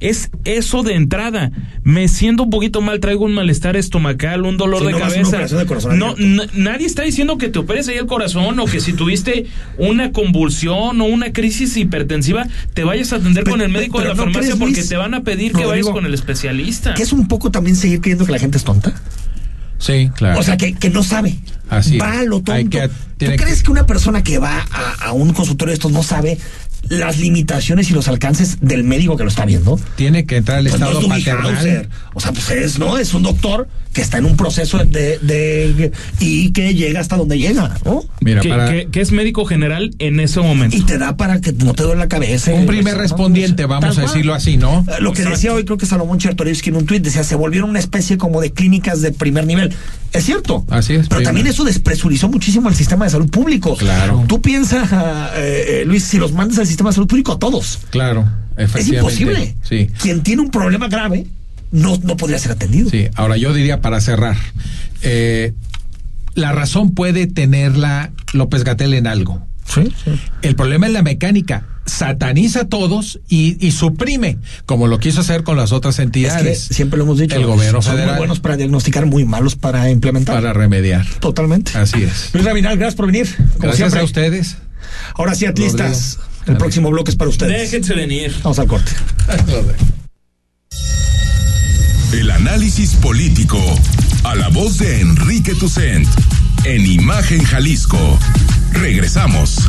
es eso de entrada. Me siento un poquito mal, traigo un malestar estomacal, un dolor Sí, de no cabeza. operación de corazón no, nadie está diciendo que te operes ahí el corazón o que si tuviste una convulsión o una crisis hipertensiva, te vayas a atender Pero- con el médico de pero la ¿no farmacia crees, porque Luis? te van a pedir que vayas con el especialista. Que es un poco también seguir creyendo que la gente es tonta. sí, claro. O sea, que, que no sabe. Así va es. a lo tonto. Hay que- ¿Tú tiene que- crees que una persona que va a, a un consultorio de estos no sabe las limitaciones y los alcances del médico que lo está viendo? tiene que entrar al Pues no estado es Doogie paternal. O sea, pues es, ¿no? Es un doctor que está en un proceso de, de- y que llega hasta donde llega, ¿no? Mira, que, para que- que es médico general en ese momento. Y te da para que no te duele la cabeza. un primer ¿no? respondiente, vamos Tal a cual. decirlo así, ¿no? Eh, Lo que decía hoy, creo que Salomón Chertorivsky en un tuit, decía, se volvieron una especie como de clínicas de primer nivel. Es cierto. Así es. Pero primer- también eso despresurizó muchísimo el sistema de salud público. Claro. Tú piensas, eh, eh, Luis, si los mandas al sistema de salud público a todos, Claro, es efectivamente. imposible. Sí. Quien tiene un problema grave no, no podría ser atendido. Sí, ahora yo diría para cerrar, eh, la razón puede tenerla López Gatel en algo. Sí, sí. El problema es la mecánica. sataniza a todos y, y, suprime, como lo quiso hacer con las otras entidades. Es que siempre lo hemos dicho. El gobierno son federal. muy buenos para diagnosticar, muy malos para implementar. Para remediar. Totalmente. Así es. Luis Rabinal, gracias por venir. Como Gracias siempre. a ustedes. Ahora sí, atlistas. El próximo bloque es para ustedes. Déjense venir. Vamos al corte. El análisis político. A la voz de Enrique Tucent. En Imagen Jalisco. Regresamos.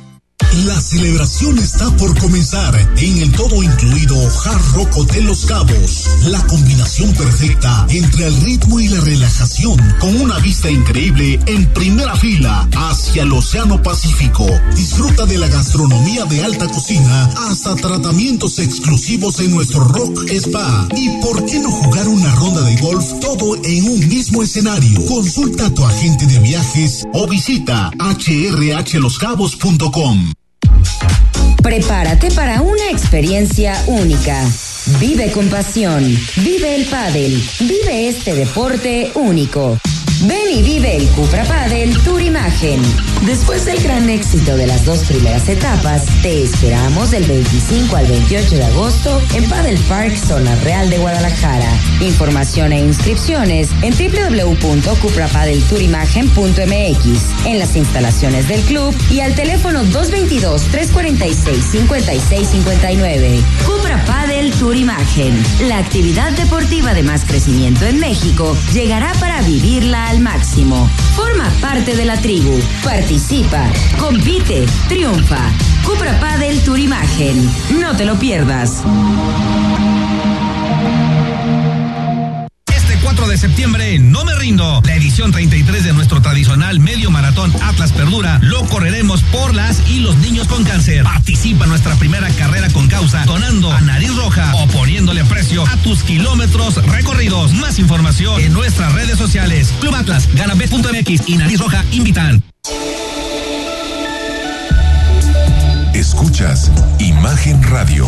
La celebración está por comenzar en el todo incluido Hard Rock Hotel Los Cabos. La combinación perfecta entre el ritmo y la relajación, con una vista increíble en primera fila hacia el Océano Pacífico. Disfruta de la gastronomía de alta cocina hasta tratamientos exclusivos en nuestro Rock Spa. ¿Y por qué no jugar una ronda de golf todo en un mismo escenario? Consulta a tu agente de viajes o visita hrhloscabos.com. Prepárate para una experiencia única. Vive con pasión. Vive el pádel. Vive este deporte único. Ven y vive el Cupra Padel Tour Imagen. Después del gran éxito de las dos primeras etapas, te esperamos del 25 al 28 de agosto en Padel Park, Zona Real de Guadalajara. Información e inscripciones en www.cuprapadeltourimagen.mx, en las instalaciones del club y al teléfono 222-346-5659. Cupra Padel Tour Imagen. La actividad deportiva de más crecimiento en México llegará para vivirla al máximo. Forma parte de la tribu. Participa, compite, triunfa. Cupra Padel Tour Imagen. No te lo pierdas. Este 4 de septiembre, no me rindo. La edición 33 de nuestro tradicional medio maratón Atlas Perdura lo correremos por las y los niños con cáncer. Participa nuestra primera carrera con causa, donando a nariz roja o poniéndole precio a tus kilómetros recorridos. Más información en nuestras redes sociales. Club Atlas, ganabet.mx y Nariz Roja invitan. Escuchas Imagen Radio.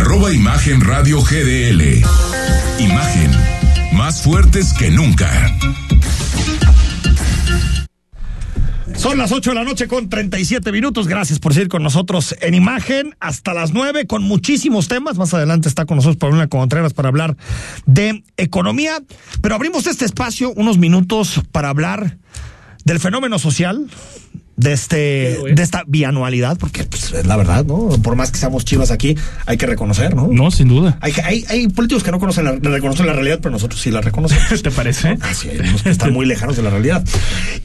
arroba Imagen Radio GDL. Imagen, más fuertes que nunca. Son las 8 de la noche con 37 minutos. Gracias por seguir con nosotros en imagen hasta las 9 con muchísimos temas. Más adelante está con nosotros Paulina Contreras para hablar de economía. Pero abrimos este espacio unos minutos para hablar del fenómeno social, de este de esta bianualidad, porque pues, es la verdad, ¿no? Por más que seamos chivas aquí, hay que reconocer, ¿no? No, sin duda. Hay, hay, hay políticos que no conocen la, reconocen la realidad, pero nosotros sí la reconocemos. ¿Te parece? Ah, sí, hay unos que están muy lejanos de la realidad.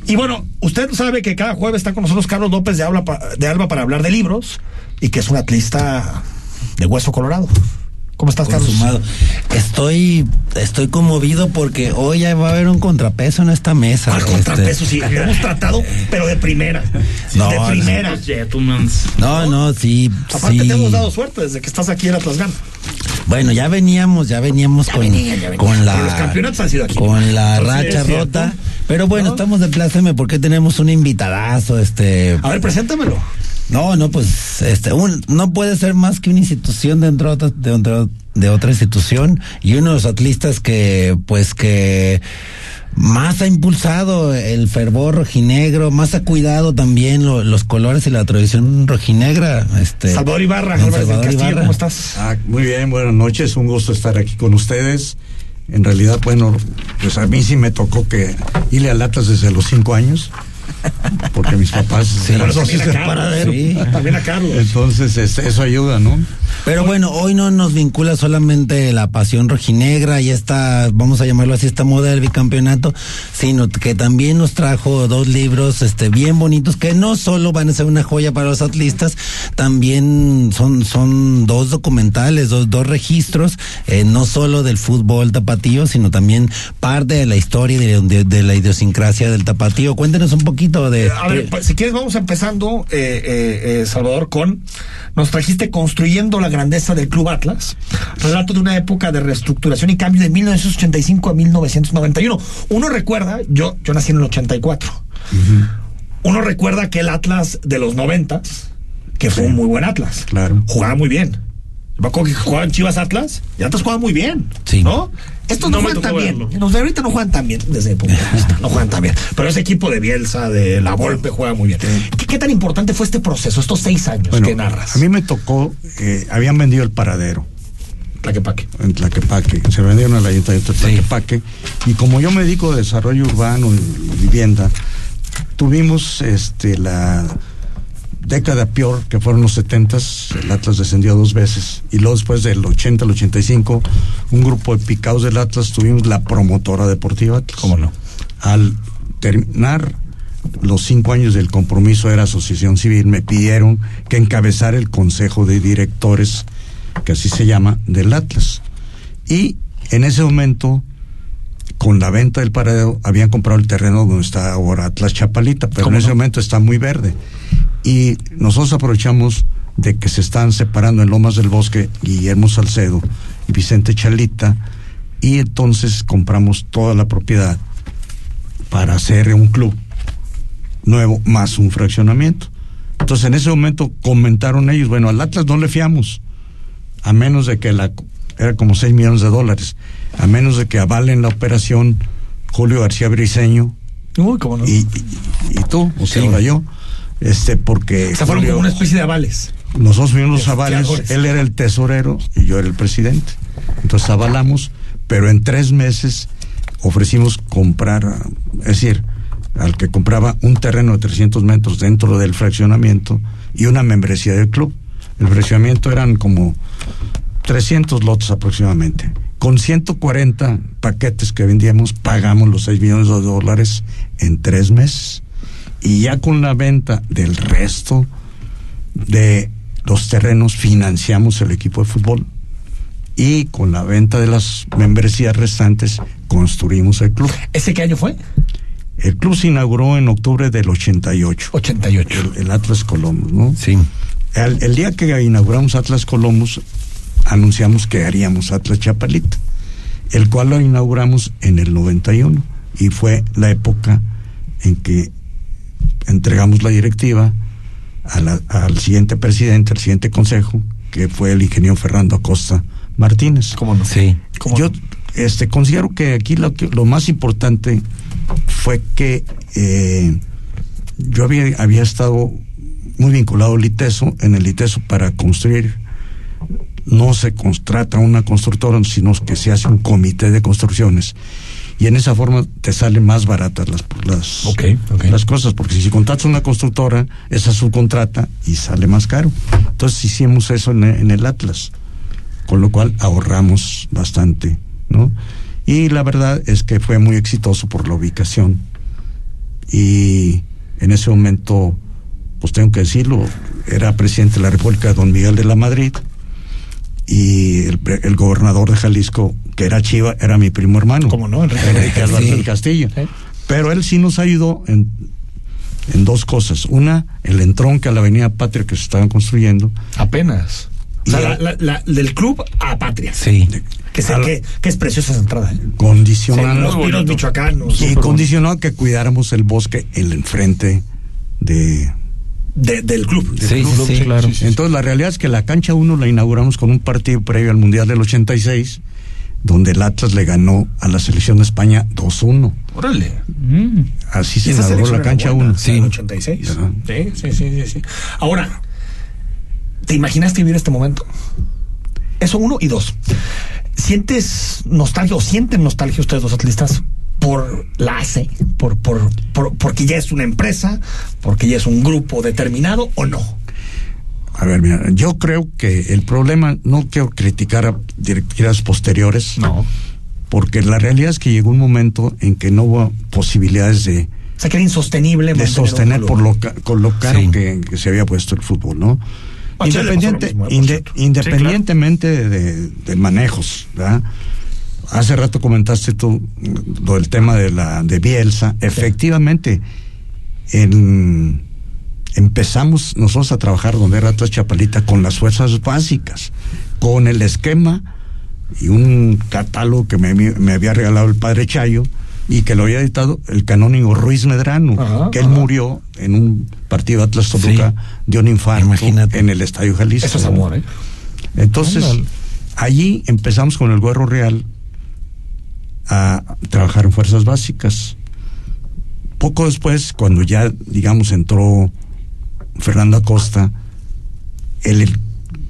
Y bueno, usted sabe que cada jueves está con nosotros Carlos López de, Alba, de Alba para hablar de libros y que es un atlista de hueso colorado. ¿Cómo estás, Consumado. Carlos? Estoy, estoy conmovido porque hoy ya va a haber un contrapeso en esta mesa. ¿Cuál contrapeso? Sí, lo hemos tratado, pero de primera. No, de primera. No, no, sí. Aparte sí. te hemos dado suerte desde que estás aquí en Atlas Gana. Bueno, ya veníamos, ya veníamos con, ya con la los campeonatos han sido aquí. con la Entonces, racha rota. Pero bueno, estamos de pláceme porque tenemos un invitadazo, este. A ver, preséntamelo. No, no, pues, este, un, no puede ser más que una institución dentro de otra, dentro de otra institución y uno de los atlistas que, pues, que más ha impulsado el fervor rojinegro, más ha cuidado también lo- los colores y la tradición rojinegra. Este, Salvador Ibarra, del Salvador Castillo, Ibarra. ¿cómo estás? Ah, muy bien, buenas noches, un gusto estar aquí con ustedes. En realidad, bueno, pues a mí sí me tocó que irle al Atlas desde los cinco años. Porque mis papás Sí, eran por eso socios sí de se paradero. Sí. También a Carlos. Entonces, este, eso ayuda, ¿no? Pero bueno, hoy no nos vincula solamente la pasión rojinegra y esta, vamos a llamarlo así, esta moda del bicampeonato, sino que también nos trajo dos libros este bien bonitos que no solo van a ser una joya para los atlistas, también son son dos documentales, dos dos registros, eh, no solo del fútbol tapatío, sino también parte de la historia y de, de- de la idiosincrasia del tapatío. Cuéntenos un poquito de A ver, pues, si quieres vamos empezando, eh, eh, eh, Salvador, con nos trajiste construyendo la grandeza del Club Atlas, relato de una época de reestructuración y cambio de 1985 a 1991. Uno recuerda, yo, yo nací en el 84. Uno recuerda que el Atlas de los 90, que fue un muy buen Atlas. Claro. Jugaba muy bien. Yo Me acuerdo que jugaban Chivas Atlas y Atlas jugaba muy bien. Sí. ¿No? Estos no, juegan tan bien. Los de ahorita no juegan tan bien desde mi punto de vista. No juegan tan bien. Pero ese equipo de Bielsa, de La Volpe, juega muy bien. ¿Qué, qué tan importante fue este proceso, estos seis años Bueno, que narras? a mí me tocó, eh, habían vendido el paradero. Tlaquepaque. En Tlaquepaque. Se vendieron al ayuntamiento de Tlaquepaque. Y como yo me dedico a desarrollo urbano y vivienda, tuvimos este la década peor, que fueron los 70 el Atlas descendió dos veces. Y luego después del 80 al 85, un grupo de picados del Atlas tuvimos la promotora deportiva Atlas. ¿Cómo no? Al terminar los cinco años del compromiso era asociación civil, me pidieron que encabezara el consejo de directores, que así se llama, del Atlas. Y en ese momento, con la venta del paradero, habían comprado el terreno donde está ahora Atlas Chapalita, pero en ¿Cómo ese no? momento está muy verde. Y nosotros aprovechamos de que se están separando en Lomas del Bosque Guillermo Salcedo y Vicente Chalita, y entonces compramos toda la propiedad para hacer un club nuevo más un fraccionamiento. Entonces en ese momento comentaron ellos, bueno, al Atlas no le fiamos, a menos de que la era como 6 millones de dólares, a menos de que avalen la operación Julio García Briceño Uy, cómo no. y, y- y tú, o sea, Sí. ahora yo, este, porque Se fueron Julio- como una especie de avales. nosotros fuimos los avales, él era el tesorero y yo era el presidente. Entonces avalamos, pero en tres meses ofrecimos comprar, es decir, al que compraba un terreno de 300 metros dentro del fraccionamiento y una membresía del club. El fraccionamiento eran como 300 lotes aproximadamente. Con 140 paquetes que vendíamos, pagamos los 6 millones de dólares en tres meses. Y ya con la venta del resto de los terrenos financiamos el equipo de fútbol y con la venta de las membresías restantes construimos el club. ¿Ese qué año fue? El club se inauguró en octubre del 88. 88. El, el Atlas Columbus, ¿no? Sí. El, el día que inauguramos Atlas Columbus, anunciamos que haríamos Atlas Chapalita, el cual lo inauguramos en el 91 y fue la época en que entregamos la directiva a la- al siguiente presidente, al siguiente consejo, que fue el ingeniero Fernando Acosta Martínez. ¿Cómo no? Sí. Yo este, considero que aquí lo, que- lo más importante fue que eh, yo había, había estado muy vinculado al ITESO, en el ITESO para construir, no se contrata una constructora, sino que se hace un comité de construcciones. Y en esa forma te salen más baratas las, las, las cosas, porque si contratas una constructora, esa subcontrata y sale más caro. Entonces hicimos eso en, en el Atlas, con lo cual ahorramos bastante, ¿no? Y la verdad es que fue muy exitoso por la ubicación. Y en ese momento, pues tengo que decirlo, era presidente de la República don Miguel de la Madrid y el, el gobernador de Jalisco, que era Chiva, era mi primo hermano. ¿Cómo no? Enrique Enrique Sí. del Castillo. Sí. Pero él sí nos ayudó en, en dos cosas. Una, el entronque a la Avenida Patria que se estaban construyendo. Apenas. O sea, Y la, a- la- la- del club a Patria. Sí. Que, se- que- que es preciosa esa entrada. ¿eh? Condicionando. Los pinos michoacanos. y condicionó a que cuidáramos el bosque en el enfrente de, De- del club. del Sí, club. sí, claro. Entonces la realidad es que la cancha 1 la inauguramos con un partido previo al Mundial del 86, donde el Atlas le ganó a la selección de España 2-1. Órale. Así se inauguró la cancha buena, 1. la del 86. ¿Verdad? Sí, sí, sí, sí, sí. Ahora, ¿te imaginaste vivir este momento? Eso uno y dos. ¿Sientes nostalgia o sienten nostalgia ustedes los atletas por la ACE, por, por, por, porque ya es una empresa, porque ya es un grupo determinado o no? A ver, mira, yo creo que el problema, no quiero criticar a directivas posteriores. No. Porque la realidad es que llegó un momento en que no hubo posibilidades de. O sea, que era insostenible. De sostener por lo, con lo caro sí. que, que, se había puesto el fútbol, ¿no? Ah, Independiente, mismo, inde, independientemente sí, claro. de, de, manejos, ¿verdad? Hace rato comentaste tú lo del tema de la de Bielsa. Sí. Efectivamente, en empezamos nosotros a trabajar donde era Atlas Chapalita con las fuerzas básicas, con el esquema y un catálogo que me, me había regalado el padre Chayo y que lo había editado el canónigo Ruiz Medrano, ajá, que él ajá. murió en un partido Atlas Toluca sí. de un infarto Imagínate. en el Estadio Jalisco. Eso es amor, ¿eh? Entonces, Ándale. allí empezamos con el Güero Real a trabajar en fuerzas básicas. Poco después, cuando ya, digamos, entró Fernando Acosta, el, el,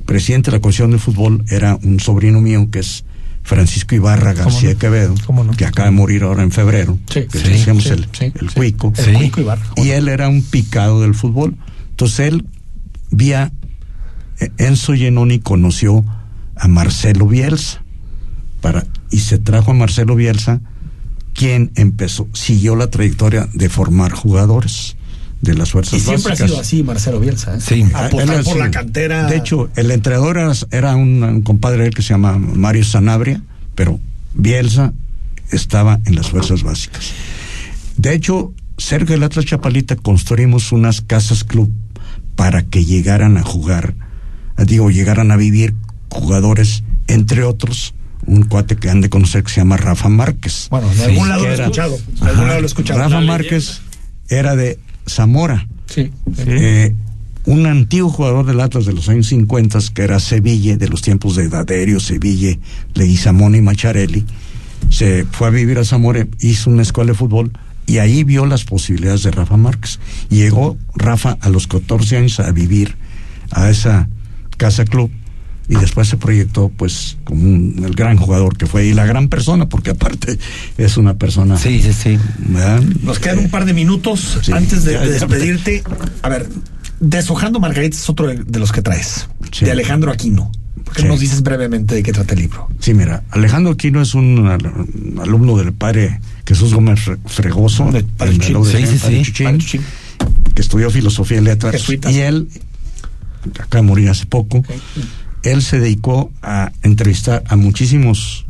presidente de la Comisión de Fútbol era un sobrino mío que es Francisco Ibarra García no? Quevedo, no? que acaba de morir ahora en febrero, sí, que sí, decíamos sí, el, sí, el, Cuico. el Cuico Ibarra. Y él era un picado del fútbol. Entonces él, vía Enzo Genoni, conoció a Marcelo Bielsa para, y se trajo a Marcelo Bielsa, quien empezó, siguió la trayectoria de formar jugadores de las fuerzas y siempre básicas. ha sido así Marcelo Bielsa ¿eh? sí apostar por la cantera de hecho el entrenador era, era un, un, compadre que se llama Mario Sanabria pero Bielsa estaba en las fuerzas básicas de hecho cerca del Atlas Chapalita construimos unas casas club para que llegaran a jugar digo llegaran a vivir jugadores entre otros un cuate que han de conocer que se llama Rafa Márquez. Bueno, de algún sí, lado lo he escuchado. De algún lado lo he escuchado. Rafa Márquez era de Zamora. Sí. Eh, un antiguo jugador del Atlas de los años 50 que era Sevilla, de los tiempos de Daderio, Sevilla, Leguizamón y Macharelli, se fue a vivir a Zamora, hizo una escuela de fútbol y ahí vio las posibilidades de Rafa Márquez. Llegó Rafa a los 14 años a vivir a esa casa club y después se proyectó pues como un, el gran jugador que fue y la gran persona porque aparte es una persona sí sí sí ¿verdad? nos quedan un par de minutos sí, antes de, de, despedirte a ver deshojando Margarita es otro de los que traes sí. de Alejandro Aquino ¿Por qué sí. nos dices brevemente de qué trata el libro? Sí, mira, Alejandro Aquino es un alumno del padre Jesús Gómez Fregoso, de, del Chuchín, de sí, sí, Chuchín, Chuchín, que estudió filosofía y letras. Jesuitas. Y él, acaba de morir hace poco, okay él se dedicó a entrevistar a muchísimos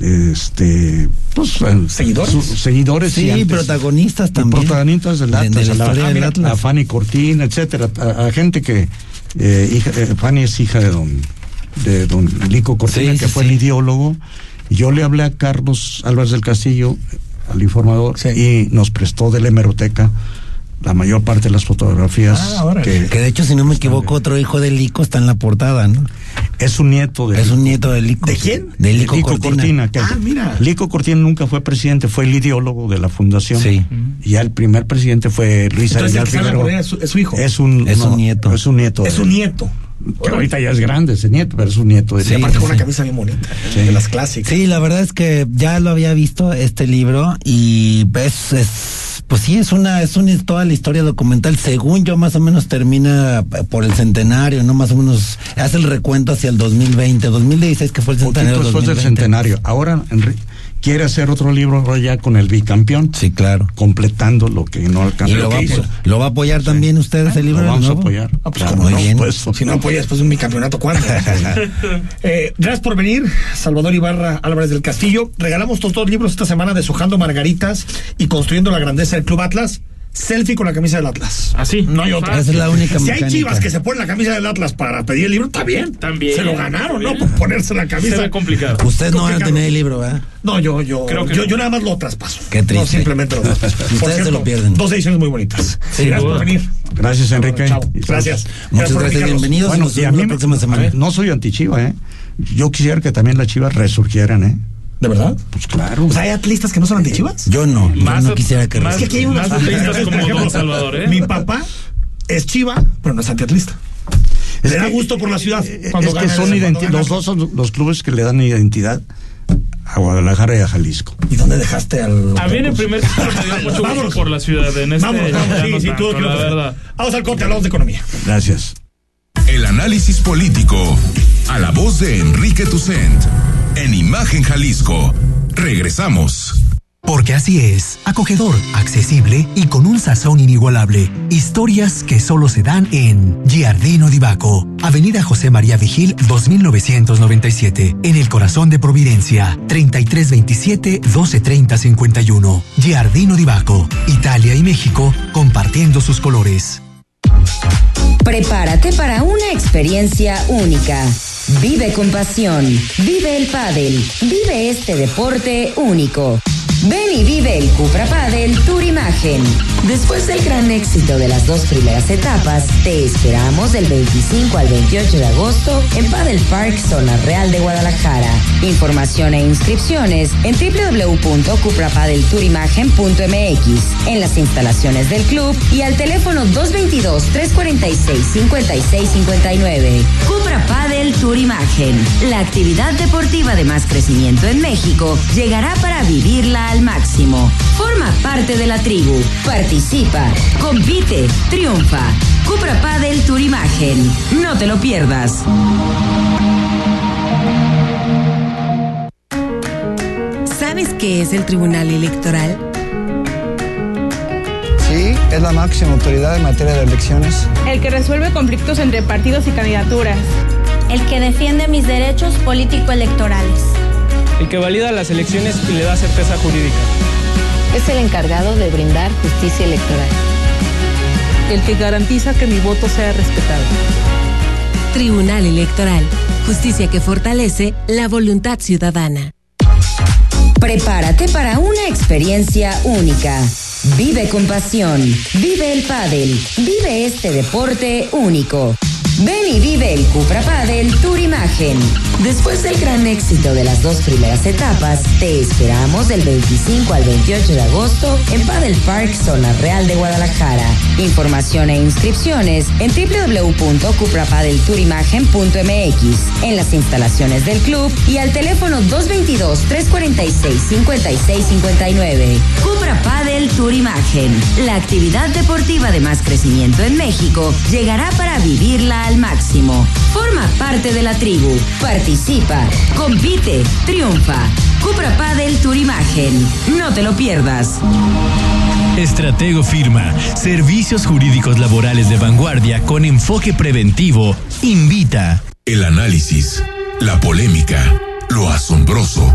este pues seguidores. su, seguidores sí y antes, protagonistas también. protagonistas del Atlas, de, de la a, del Atlas. a Fanny Cortín etcétera. A, a gente que eh, hija, eh, Fanny es hija de don de don Lico Cortina sí, que sí, fue el ideólogo. Y yo le hablé a Carlos Álvarez del Castillo al informador y nos prestó de la hemeroteca la mayor parte de las fotografías ah, que, que, de hecho si no me equivoco otro hijo de Lico está en la portada no es un nieto de es un nieto de Lico. De quién de Lico, Lico Cortina, Cortina que ah mira. Lico Cortina nunca fue presidente fue el ideólogo de la fundación. Sí. Y ya el primer presidente fue Luis Aguilar Figueroa. es, su, es su hijo. Es un es no, un nieto. es un nieto es un nieto que ahorita ya es grande ese nieto, pero es un nieto de sí, aparte con una camisa bien bonita, sí. de las clásicas. Sí, la verdad es que ya lo había visto este libro y es, es pues sí es una es una toda la historia documental según yo más o menos termina por el centenario, no más o menos hace el recuento hacia el 2020, 2016 que fue el centenario Poquito después 2020. del centenario. Ahora Enrique quiere hacer otro libro ya con el bicampeón. Sí, claro. Completando lo que no alcanzó. ¿Y lo, va, lo va a apoyar sí. también usted ese libro? Lo vamos nuevo? a apoyar. Ah, pues claro, muy no, bien. Pues, si no apoya después de un bicampeonato, ¿cuándo? eh, gracias por venir, Salvador Ibarra Álvarez del Castillo. Regalamos estos dos libros esta semana, Deshojando Margaritas y Construyendo la Grandeza del Club Atlas selfie con la camisa del Atlas. Así. No hay otra. Esa es la única Si mecánica. hay chivas que se ponen la camisa del Atlas para pedir el libro, está bien. También. Se lo ganaron, ¿no? Por ponerse la camisa. Se ve complicado. Usted no va a tener el libro, ¿verdad? No, yo, yo, Creo que yo, no. yo nada más lo traspaso. Qué triste. No, simplemente lo traspaso. Por Ustedes cierto, se lo pierden. Dos ediciones muy bonitas. Sí, gracias por venir. Gracias, Enrique. Chao. Gracias. Muchas gracias, bienvenidos. Bueno, Nos y a vemos mí la próxima semana. no soy antichiva, ¿eh? Yo quisiera que también las chivas resurgieran, ¿eh? ¿De verdad? Pues claro. O sea, hay atlistas que no son antichivas. Yo no, yo Más- no quisiera que más- Es que aquí hay unos Más atlistas como Don Salvador, ¿eh? Mi papá es chiva, pero no es antiatlista. Es Le da que- gusto por la ciudad. Eh, cuando es que son el- cuando identi- gana los dos son los clubes que le dan identidad a Guadalajara y a Jalisco. ¿Y dónde dejaste al.? A mí en el primer título me dio mucho gusto por la ciudad. En este, Vamos, vamos, sí, no sí, tanto, tú, la verdad. Vamos al corte, hablamos de economía. Gracias. El análisis político a la voz de Enrique Tucent en Imagen Jalisco. Regresamos. Porque así es, acogedor, accesible y con un sazón inigualable. Historias que solo se dan en Giardino di Baco, Avenida José María Vigil 2997, en el corazón de Providencia, 3327 1230 51. Giardino di Baco, Italia y México compartiendo sus colores. Prepárate para una experiencia única. Vive con pasión. Vive el pádel. Vive este deporte único. Ven y vive el Cupra Padel Tour Imagen. Después del gran éxito de las dos primeras etapas, te esperamos del 25 al 28 de agosto en Padel Park Zona Real de Guadalajara. Información e inscripciones en www.cuprapadeltourimagen.mx, en las instalaciones del club y al teléfono 222-346-5659. Cupra Padel Tour Imagen. La actividad deportiva de más crecimiento en México llegará para vivirla al máximo. Forma parte de la tribu. Participa, compite, triunfa. Cupra Padel Tour Imagen. No te lo pierdas. ¿Sabes qué es el Tribunal Electoral? Sí, es la máxima autoridad en materia de elecciones. El que resuelve conflictos entre partidos y candidaturas. El que defiende mis derechos político-electorales. El que valida las elecciones y le da certeza jurídica. Es el encargado de brindar justicia electoral. El que garantiza que mi voto sea respetado. Tribunal Electoral. Justicia que fortalece la voluntad ciudadana. Prepárate para una experiencia única. Vive con pasión. Vive el pádel. Vive este deporte único. Ven y vive el Cupra Padel Tour Imagen. Después del gran éxito de las dos primeras etapas, te esperamos del 25 al 28 de agosto en Padel Park Zona Real de Guadalajara. Información e inscripciones en www.cuprapadeltourimagen.mx, en las instalaciones del club y al teléfono 222-346-5659. Cupra Padel Tour Imagen. La actividad deportiva de más crecimiento en México llegará para vivirla al máximo. Forma parte de la tribu. Participa, compite, triunfa. Cupra Padel Tour Imagen. No te lo pierdas. Estratego firma Servicios Jurídicos Laborales de Vanguardia con enfoque preventivo. Invita. El análisis, la polémica, lo asombroso,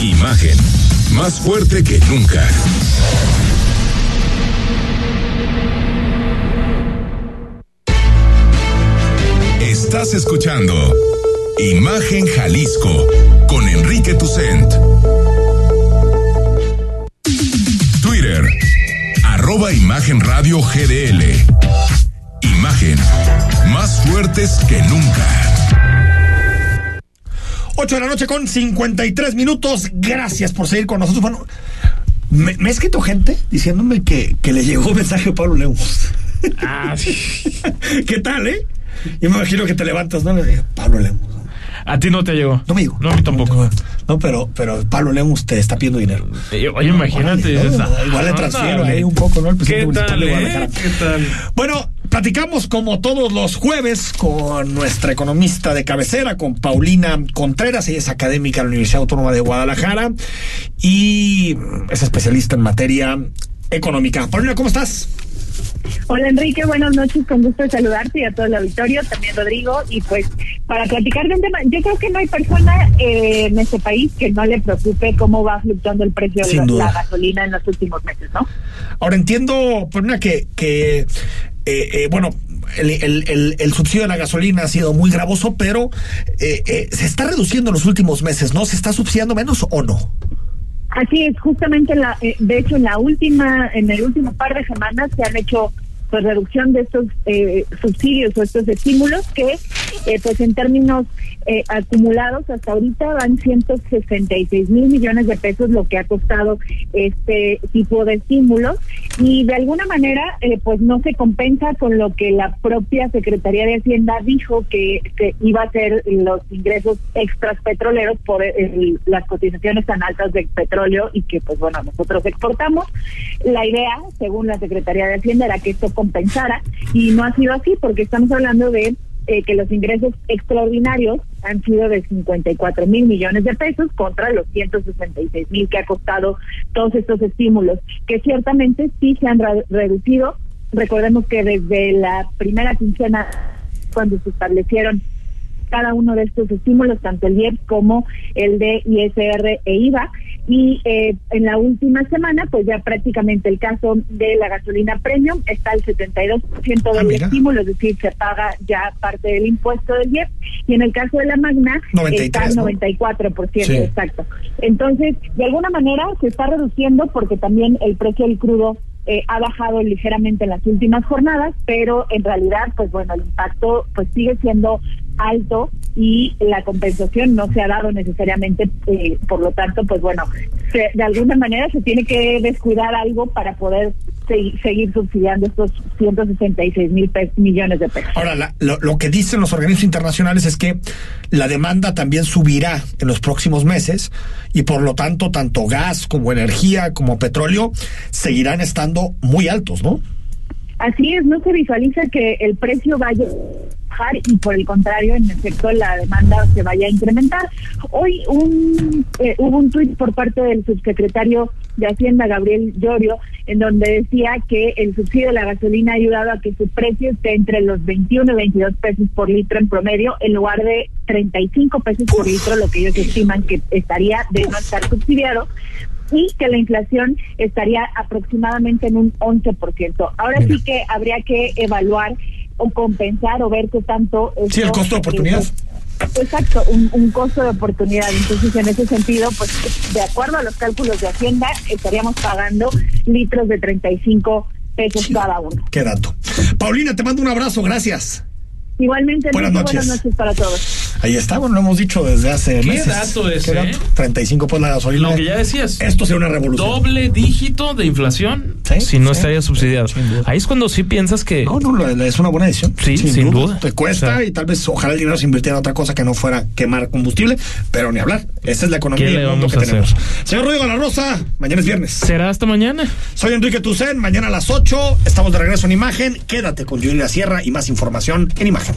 Imagen, más fuerte que nunca. Estás escuchando Imagen Jalisco con Enrique Tucent. Twitter, arroba Imagen Radio GDL. Imagen, más fuertes que nunca. 8 de la noche con 53 minutos. Gracias por seguir con nosotros. Bueno, me, me ha escrito gente diciéndome que, que le llegó un mensaje a Pablo Lemos. Ah, sí. ¿Qué tal, eh? Yo me imagino que te levantas, ¿no? Le dije, Pablo Lemos. A ti no te llegó. No me llegó. No, a mí tampoco. No, pero, pero Pablo Lemos te está pidiendo dinero. Eh, Oye, imagínate. Igual le transfiero ahí un poco, ¿no? El ¿Qué tal, eh? ¿Qué tal? Bueno, platicamos como todos los jueves con nuestra economista de cabecera, con Paulina Contreras, ella es académica de la Universidad Autónoma de Guadalajara y es especialista en materia económica. Paulina, ¿cómo estás? Hola Enrique, buenas noches, con gusto de saludarte y a todo el auditorio, también Rodrigo, y pues para platicar de un tema, yo creo que no hay persona eh, en este país que no le preocupe cómo va fluctuando el precio de Sin la, duda. la gasolina en los últimos meses, ¿no? Ahora entiendo, Paulina, que, que eh, eh, bueno, el, el- el- el subsidio de la gasolina ha sido muy gravoso, pero eh, eh, se está reduciendo en los últimos meses, ¿no? ¿Se está subsidiando menos o no? Así es, justamente la, eh, de hecho en la última, en el último par de semanas se han hecho pues reducción de estos eh, subsidios o estos estímulos que eh, pues en términos eh, acumulados hasta ahorita van 166 mil millones de pesos lo que ha costado este tipo de estímulos. Y de alguna manera eh, pues no se compensa con lo que la propia Secretaría de Hacienda dijo que, que iba a ser los ingresos extras petroleros por el- las cotizaciones tan altas de petróleo y que pues bueno nosotros exportamos. La idea según la Secretaría de Hacienda era que esto compensara y no ha sido así porque estamos hablando de eh, que los ingresos extraordinarios han sido de 54 mil millones de pesos contra los 166 mil que ha costado todos estos estímulos, que ciertamente sí se han re- reducido. Recordemos que desde la primera quincena, cuando se establecieron cada uno de estos estímulos, tanto el IEPS como el de ISR e IVA. Y eh, en la última semana, pues ya prácticamente el caso de la gasolina premium está al 72% del mira. estímulo, es decir, se paga ya parte del impuesto del IEPS. Y en el caso de la Magna, 93, está al ¿no? 94%, Sí. exacto. Entonces, de alguna manera se está reduciendo porque también el precio del crudo eh, ha bajado ligeramente en las últimas jornadas, pero en realidad, pues bueno, el impacto pues sigue siendo alto y la compensación no se ha dado necesariamente, eh, por lo tanto, pues bueno, se- de alguna manera se tiene que descuidar algo para poder seguir subsidiando estos 166 mil millones de pesos. Ahora, la- lo, lo que dicen los organismos internacionales es que la demanda también subirá en los próximos meses y por lo tanto tanto gas como energía como petróleo seguirán estando muy altos, ¿no? Así es, no se visualiza que el precio vaya bajar y por el contrario, en efecto, la demanda se vaya a incrementar. Hoy un, eh, hubo un tuit por parte del subsecretario de Hacienda, Gabriel Llorio, en donde decía que el subsidio de la gasolina ha ayudado a que su precio esté entre los 21 y 22 pesos por litro en promedio, en lugar de 35 pesos por litro, lo que ellos estiman que estaría de no estar subsidiado y que la inflación estaría aproximadamente en un 11%. Ahora sí que habría que evaluar o compensar o ver qué tanto... Sí, el costo de oportunidad. Exacto, un, un costo de oportunidad. Entonces, en ese sentido, pues, de acuerdo a los cálculos de Hacienda, estaríamos pagando litros de 35 pesos cada uno. Qué dato. Paulina, te mando un abrazo, gracias. Igualmente, Buenas noches. buenas noches para todos. Ahí está, bueno, lo hemos dicho desde hace ¿Qué meses. dato ese, ¿Qué eh? 35 pues la gasolina. Lo que ya decías. Esto será una revolución. Doble dígito de inflación si no estaría subsidiado. Ahí es cuando sí piensas que. No, no, es una buena decisión. Sí, sin, duda. Te cuesta O sea, y tal vez ojalá el dinero se invirtiera en otra cosa que no fuera quemar combustible, pero ni hablar. Esa es la economía ¿Qué y le el mundo vamos que hacer? tenemos. Señor Rodrigo La Rosa, mañana es viernes. ¿Será hasta mañana? Soy Enrique Tucen, mañana a las 8 estamos de regreso en Imagen. Quédate con Julia Sierra y más información en Imagen.